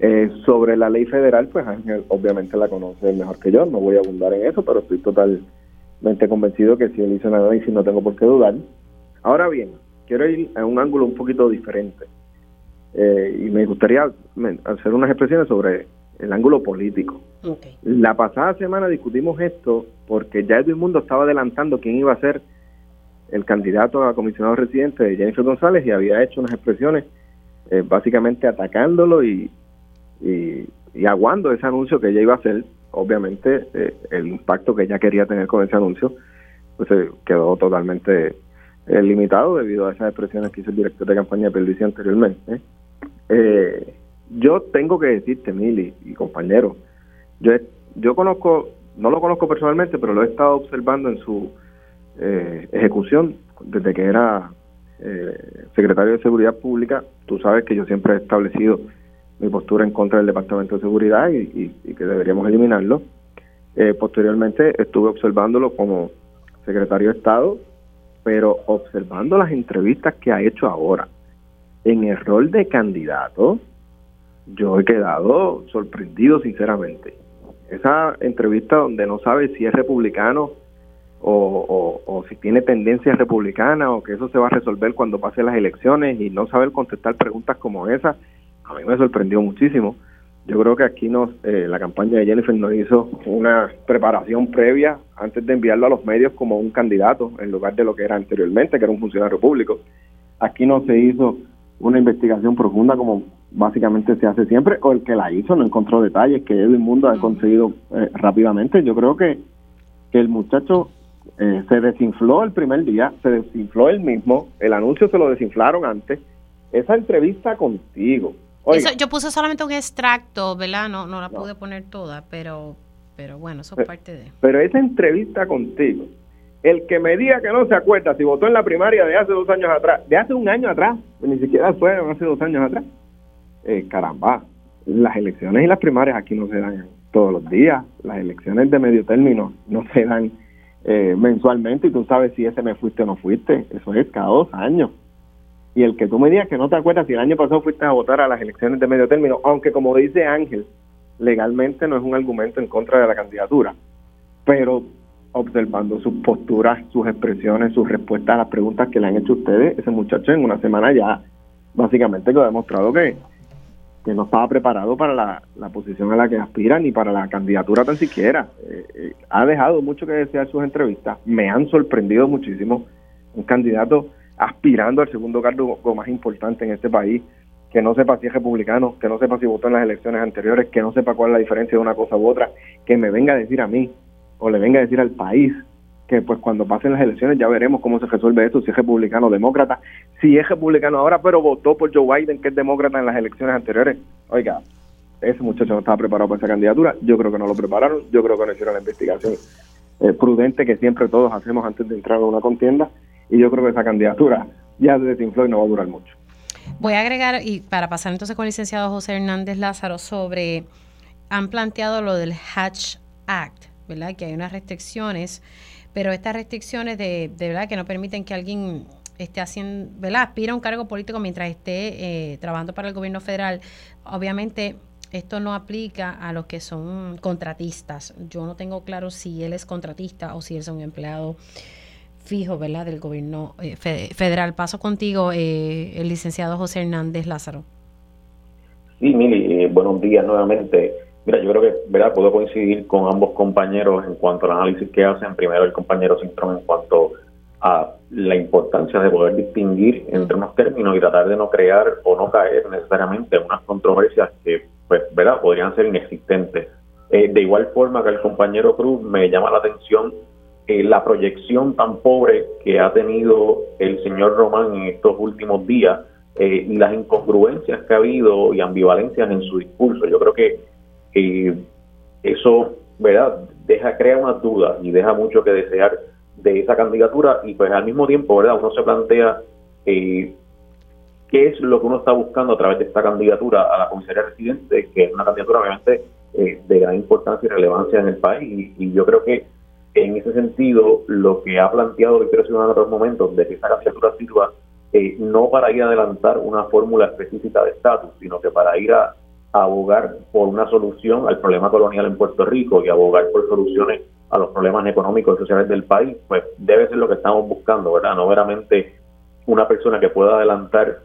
Eh, sobre la ley federal, pues Ángel obviamente la conoce mejor que yo, no voy a abundar en eso, pero estoy totalmente convencido que si él hizo un análisis no tengo por qué dudar. Ahora bien, quiero ir a un ángulo un poquito diferente. eh, y me gustaría hacer unas expresiones sobre el ángulo político. La pasada semana discutimos esto porque ya Edwin Mundo estaba adelantando quién iba a ser el candidato a comisionado residente de Jennifer González y había hecho unas expresiones eh, básicamente atacándolo y, y, aguando ese anuncio que ella iba a hacer. Obviamente eh, el impacto que ella quería tener con ese anuncio pues quedó totalmente eh, limitado debido a esas expresiones que hizo el director de campaña de anteriormente. Yo tengo que decirte, Mili y compañero, yo, yo conozco, no lo conozco personalmente, pero lo he estado observando en su ejecución desde que era eh, secretario de Seguridad Pública, tú sabes que yo siempre he establecido mi postura en contra del Departamento de Seguridad y, que deberíamos eliminarlo. Eh, posteriormente estuve observándolo como secretario de Estado, pero observando las entrevistas que ha hecho ahora en el rol de candidato, yo he quedado sorprendido sinceramente. Esa entrevista donde no sabe si es republicano o, si tiene tendencia republicana o que eso se va a resolver cuando pasen las elecciones y no saber contestar preguntas como esa, a mí me sorprendió muchísimo. Yo creo que aquí nos, eh, la campaña de Jennifer nos hizo una preparación previa antes de enviarlo a los medios como un candidato en lugar de lo que era anteriormente, que era un funcionario público. Aquí no se hizo una investigación profunda como básicamente se hace siempre, o el que la hizo no encontró detalles que Edwin Mundo ha conseguido eh, rápidamente. Yo creo que, que el muchacho eh, se desinfló el primer día, se desinfló el mismo, el anuncio se lo desinflaron antes. Esa entrevista contigo. yo puse solamente un extracto, ¿verdad? No, no la pude poner toda, pero, pero bueno, eso es parte de... Pero esa entrevista contigo, el que me diga que no se acuerda si votó en la primaria de hace dos años atrás, de hace un año atrás, ni siquiera fue hace dos años atrás, eh, caramba, las elecciones y las primarias aquí no se dan todos los días, las elecciones de medio término no se dan eh, mensualmente y tú sabes si ese me fuiste o no fuiste. Eso es cada dos años. Y el que tú me digas que no te acuerdas si el año pasado fuiste a votar a las elecciones de medio término, aunque como dice Ángel, legalmente no es un argumento en contra de la candidatura, pero observando sus posturas, sus expresiones, sus respuestas a las preguntas que le han hecho ustedes, ese muchacho en una semana ya básicamente lo ha demostrado que, que no estaba preparado para la, posición a la que aspira ni para la candidatura tan siquiera. Eh, eh, ha dejado mucho que desear sus entrevistas, me han sorprendido muchísimo. Un candidato aspirando al segundo cargo más importante en este país, que no sepa si es republicano, que no sepa si votó en las elecciones anteriores, que no sepa cuál es la diferencia de una cosa u otra, que me venga a decir a mí o le venga a decir al país que pues cuando pasen las elecciones ya veremos cómo se resuelve esto, si es republicano o demócrata, si es republicano ahora, pero votó por Joe Biden, que es demócrata en las elecciones anteriores. Oiga, ese muchacho no estaba preparado para esa candidatura, yo creo que no lo prepararon, yo creo que no hicieron la investigación eh, prudente que siempre todos hacemos antes de entrar a una contienda, y yo creo que esa candidatura ya se desinfló y no va a durar mucho. Voy a agregar, y para pasar entonces con el licenciado José Hernández Lázaro, sobre, han planteado lo del Hatch Act, ¿verdad? Que hay unas restricciones pero estas restricciones de, de verdad que no permiten que alguien esté haciendo, ¿verdad? Aspira a un cargo político mientras esté eh, trabajando para el gobierno federal, obviamente esto no aplica a los que son contratistas. Yo no tengo claro si él es contratista o si él es un empleado fijo, ¿verdad? Del gobierno eh, federal. Paso contigo, eh, el licenciado José Hernández Lázaro. Sí, Mili, buenos días nuevamente. Mira, yo creo que ¿verdad? puedo coincidir con ambos compañeros en cuanto al análisis que hacen. Primero, el compañero Sintrón en cuanto a la importancia de poder distinguir entre unos términos y tratar de no crear o no caer necesariamente en unas controversias que, pues, ¿verdad?, podrían ser inexistentes. Eh, de igual forma que el compañero Cruz, me llama la atención eh, la proyección tan pobre que ha tenido el señor Román en estos últimos días eh, y las incongruencias que ha habido y ambivalencias en su discurso. Yo creo que y eso, ¿verdad? Deja, crea unas dudas y deja mucho que desear de esa candidatura y pues al mismo tiempo, ¿verdad? Uno se plantea eh, qué es lo que uno está buscando a través de esta candidatura a la comisaría residente, que es una candidatura obviamente eh, de gran importancia y relevancia en el país. Y, yo creo que en ese sentido, lo que ha planteado Victoria Ciudadana en otros momentos, de que esta candidatura sirva eh, no para ir a adelantar una fórmula específica de estatus, sino que para ir a abogar por una solución al problema colonial en Puerto Rico y abogar por soluciones a los problemas económicos y sociales del país, pues debe ser lo que estamos buscando, ¿verdad? No veramente una persona que pueda adelantar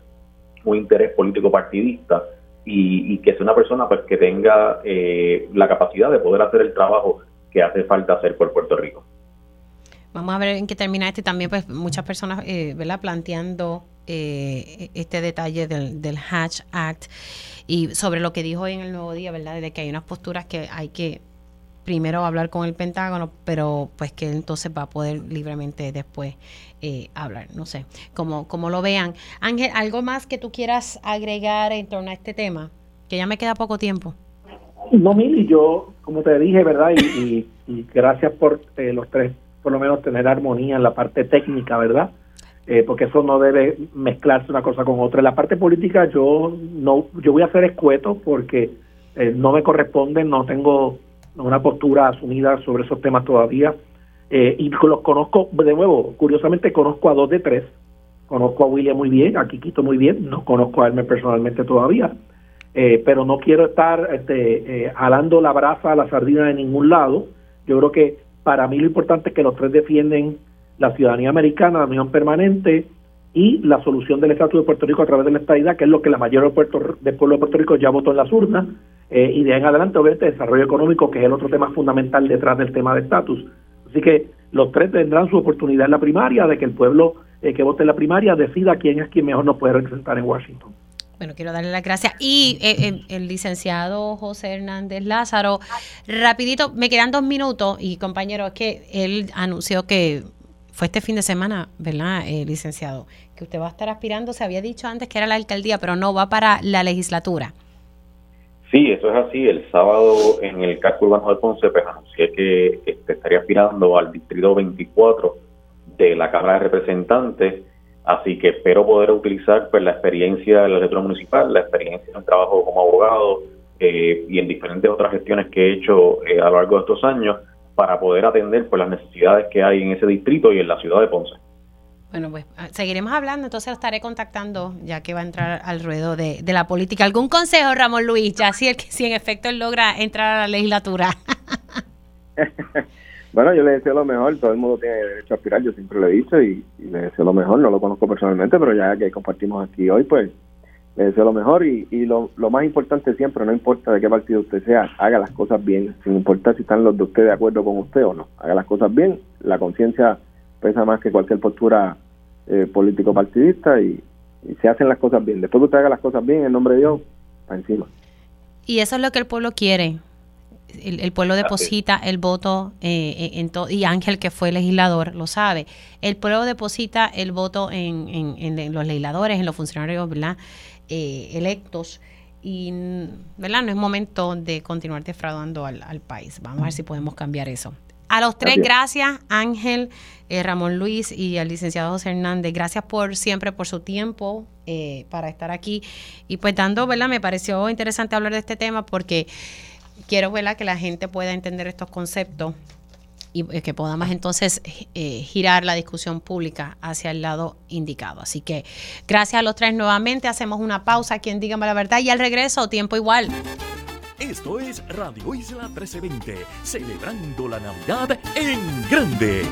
un interés político partidista y, que sea una persona pues que tenga eh, la capacidad de poder hacer el trabajo que hace falta hacer por Puerto Rico. Vamos a ver en qué termina este. También, pues, muchas personas, eh, ¿verdad?, planteando eh, este detalle del, del Hatch Act y sobre lo que dijo hoy en el Nuevo Día, ¿verdad?, de que hay unas posturas que hay que primero hablar con el Pentágono, pero pues que entonces va a poder libremente después eh, hablar. No sé, como, como lo vean. Ángel, ¿algo más que tú quieras agregar en torno a este tema? Que ya me queda poco tiempo. No, Mili, yo, como te dije, ¿verdad? Y, gracias por eh, los tres por lo menos tener armonía en la parte técnica, ¿verdad? Eh, porque eso no debe mezclarse una cosa con otra. En la parte política yo no, yo voy a ser escueto porque eh, no me corresponde, no tengo una postura asumida sobre esos temas todavía. Eh, y los conozco, de nuevo, curiosamente conozco a dos de tres. Conozco a William muy bien, a Kikito muy bien, no conozco a él personalmente todavía. pero no quiero estar este, jalando la brasa a la sardina de ningún lado. Yo creo que para mí lo importante es que los tres defienden la ciudadanía americana, la unión permanente y la solución del estatus de Puerto Rico a través de la estadidad, que es lo que la mayoría del, pueblo de Puerto Rico ya votó en las urnas, eh, y de ahí en adelante, obviamente, desarrollo económico, que es el otro tema fundamental detrás del tema de estatus. Así que los tres tendrán su oportunidad en la primaria, de que el pueblo eh, que vote en la primaria decida quién es quien mejor nos puede representar en Washington. Bueno, quiero darle las gracias. Y eh, eh, el licenciado José Hernández Lázaro, rapidito, me quedan dos minutos y compañero, es que él anunció que fue este fin de semana, ¿verdad, eh, licenciado? Que usted va a estar aspirando, se había dicho antes que era la alcaldía, pero no, va para la legislatura. Sí, eso es así. El sábado en el casco urbano de Ponce, pues anuncié que este, estaría aspirando al distrito 24 de la Cámara de Representantes Así que espero poder utilizar pues, la experiencia de la legislatura municipal, la experiencia en el trabajo como abogado eh, y en diferentes otras gestiones que he hecho eh, a lo largo de estos años para poder atender pues, las necesidades que hay en ese distrito y en la ciudad de Ponce. Bueno, pues ah, seguiremos hablando, entonces lo estaré contactando ya que va a entrar al ruedo de, la política. ¿Algún consejo, Ramón Luis? Ya si, el, si en efecto él logra entrar a la legislatura. Bueno, yo le deseo lo mejor, todo el mundo tiene derecho a aspirar, yo siempre lo he dicho y, le deseo lo mejor, no lo conozco personalmente, pero ya que compartimos aquí hoy, pues le deseo lo mejor y, y lo, lo, más importante siempre, no importa de qué partido usted sea, haga las cosas bien, sin importar si están los de usted de acuerdo con usted o no, haga las cosas bien, la conciencia pesa más que cualquier postura eh, político-partidista y, y se hacen las cosas bien. Después que usted haga las cosas bien, en nombre de Dios, para encima. Y eso es lo que el pueblo quiere, el, pueblo deposita el voto eh, en y Ángel que fue legislador lo sabe el pueblo deposita el voto en, en, los legisladores en los funcionarios ¿verdad? Eh, electos y ¿verdad? no es momento de continuar defraudando al, país vamos a ver si podemos cambiar eso a los tres, gracias, Ángel, eh, Ramón Luis y al licenciado José Hernández. Gracias por siempre, por su tiempo para estar aquí. Y pues dando, ¿verdad? Me pareció interesante hablar de este tema porque quiero ¿verdad? que la gente pueda entender estos conceptos y eh, que podamos entonces eh, girar la discusión pública hacia el lado indicado. Así que gracias a los tres nuevamente, hacemos una pausa, quien dígame la verdad, y al regreso, tiempo igual. Esto es Radio Isla 1320, celebrando la Navidad en grande.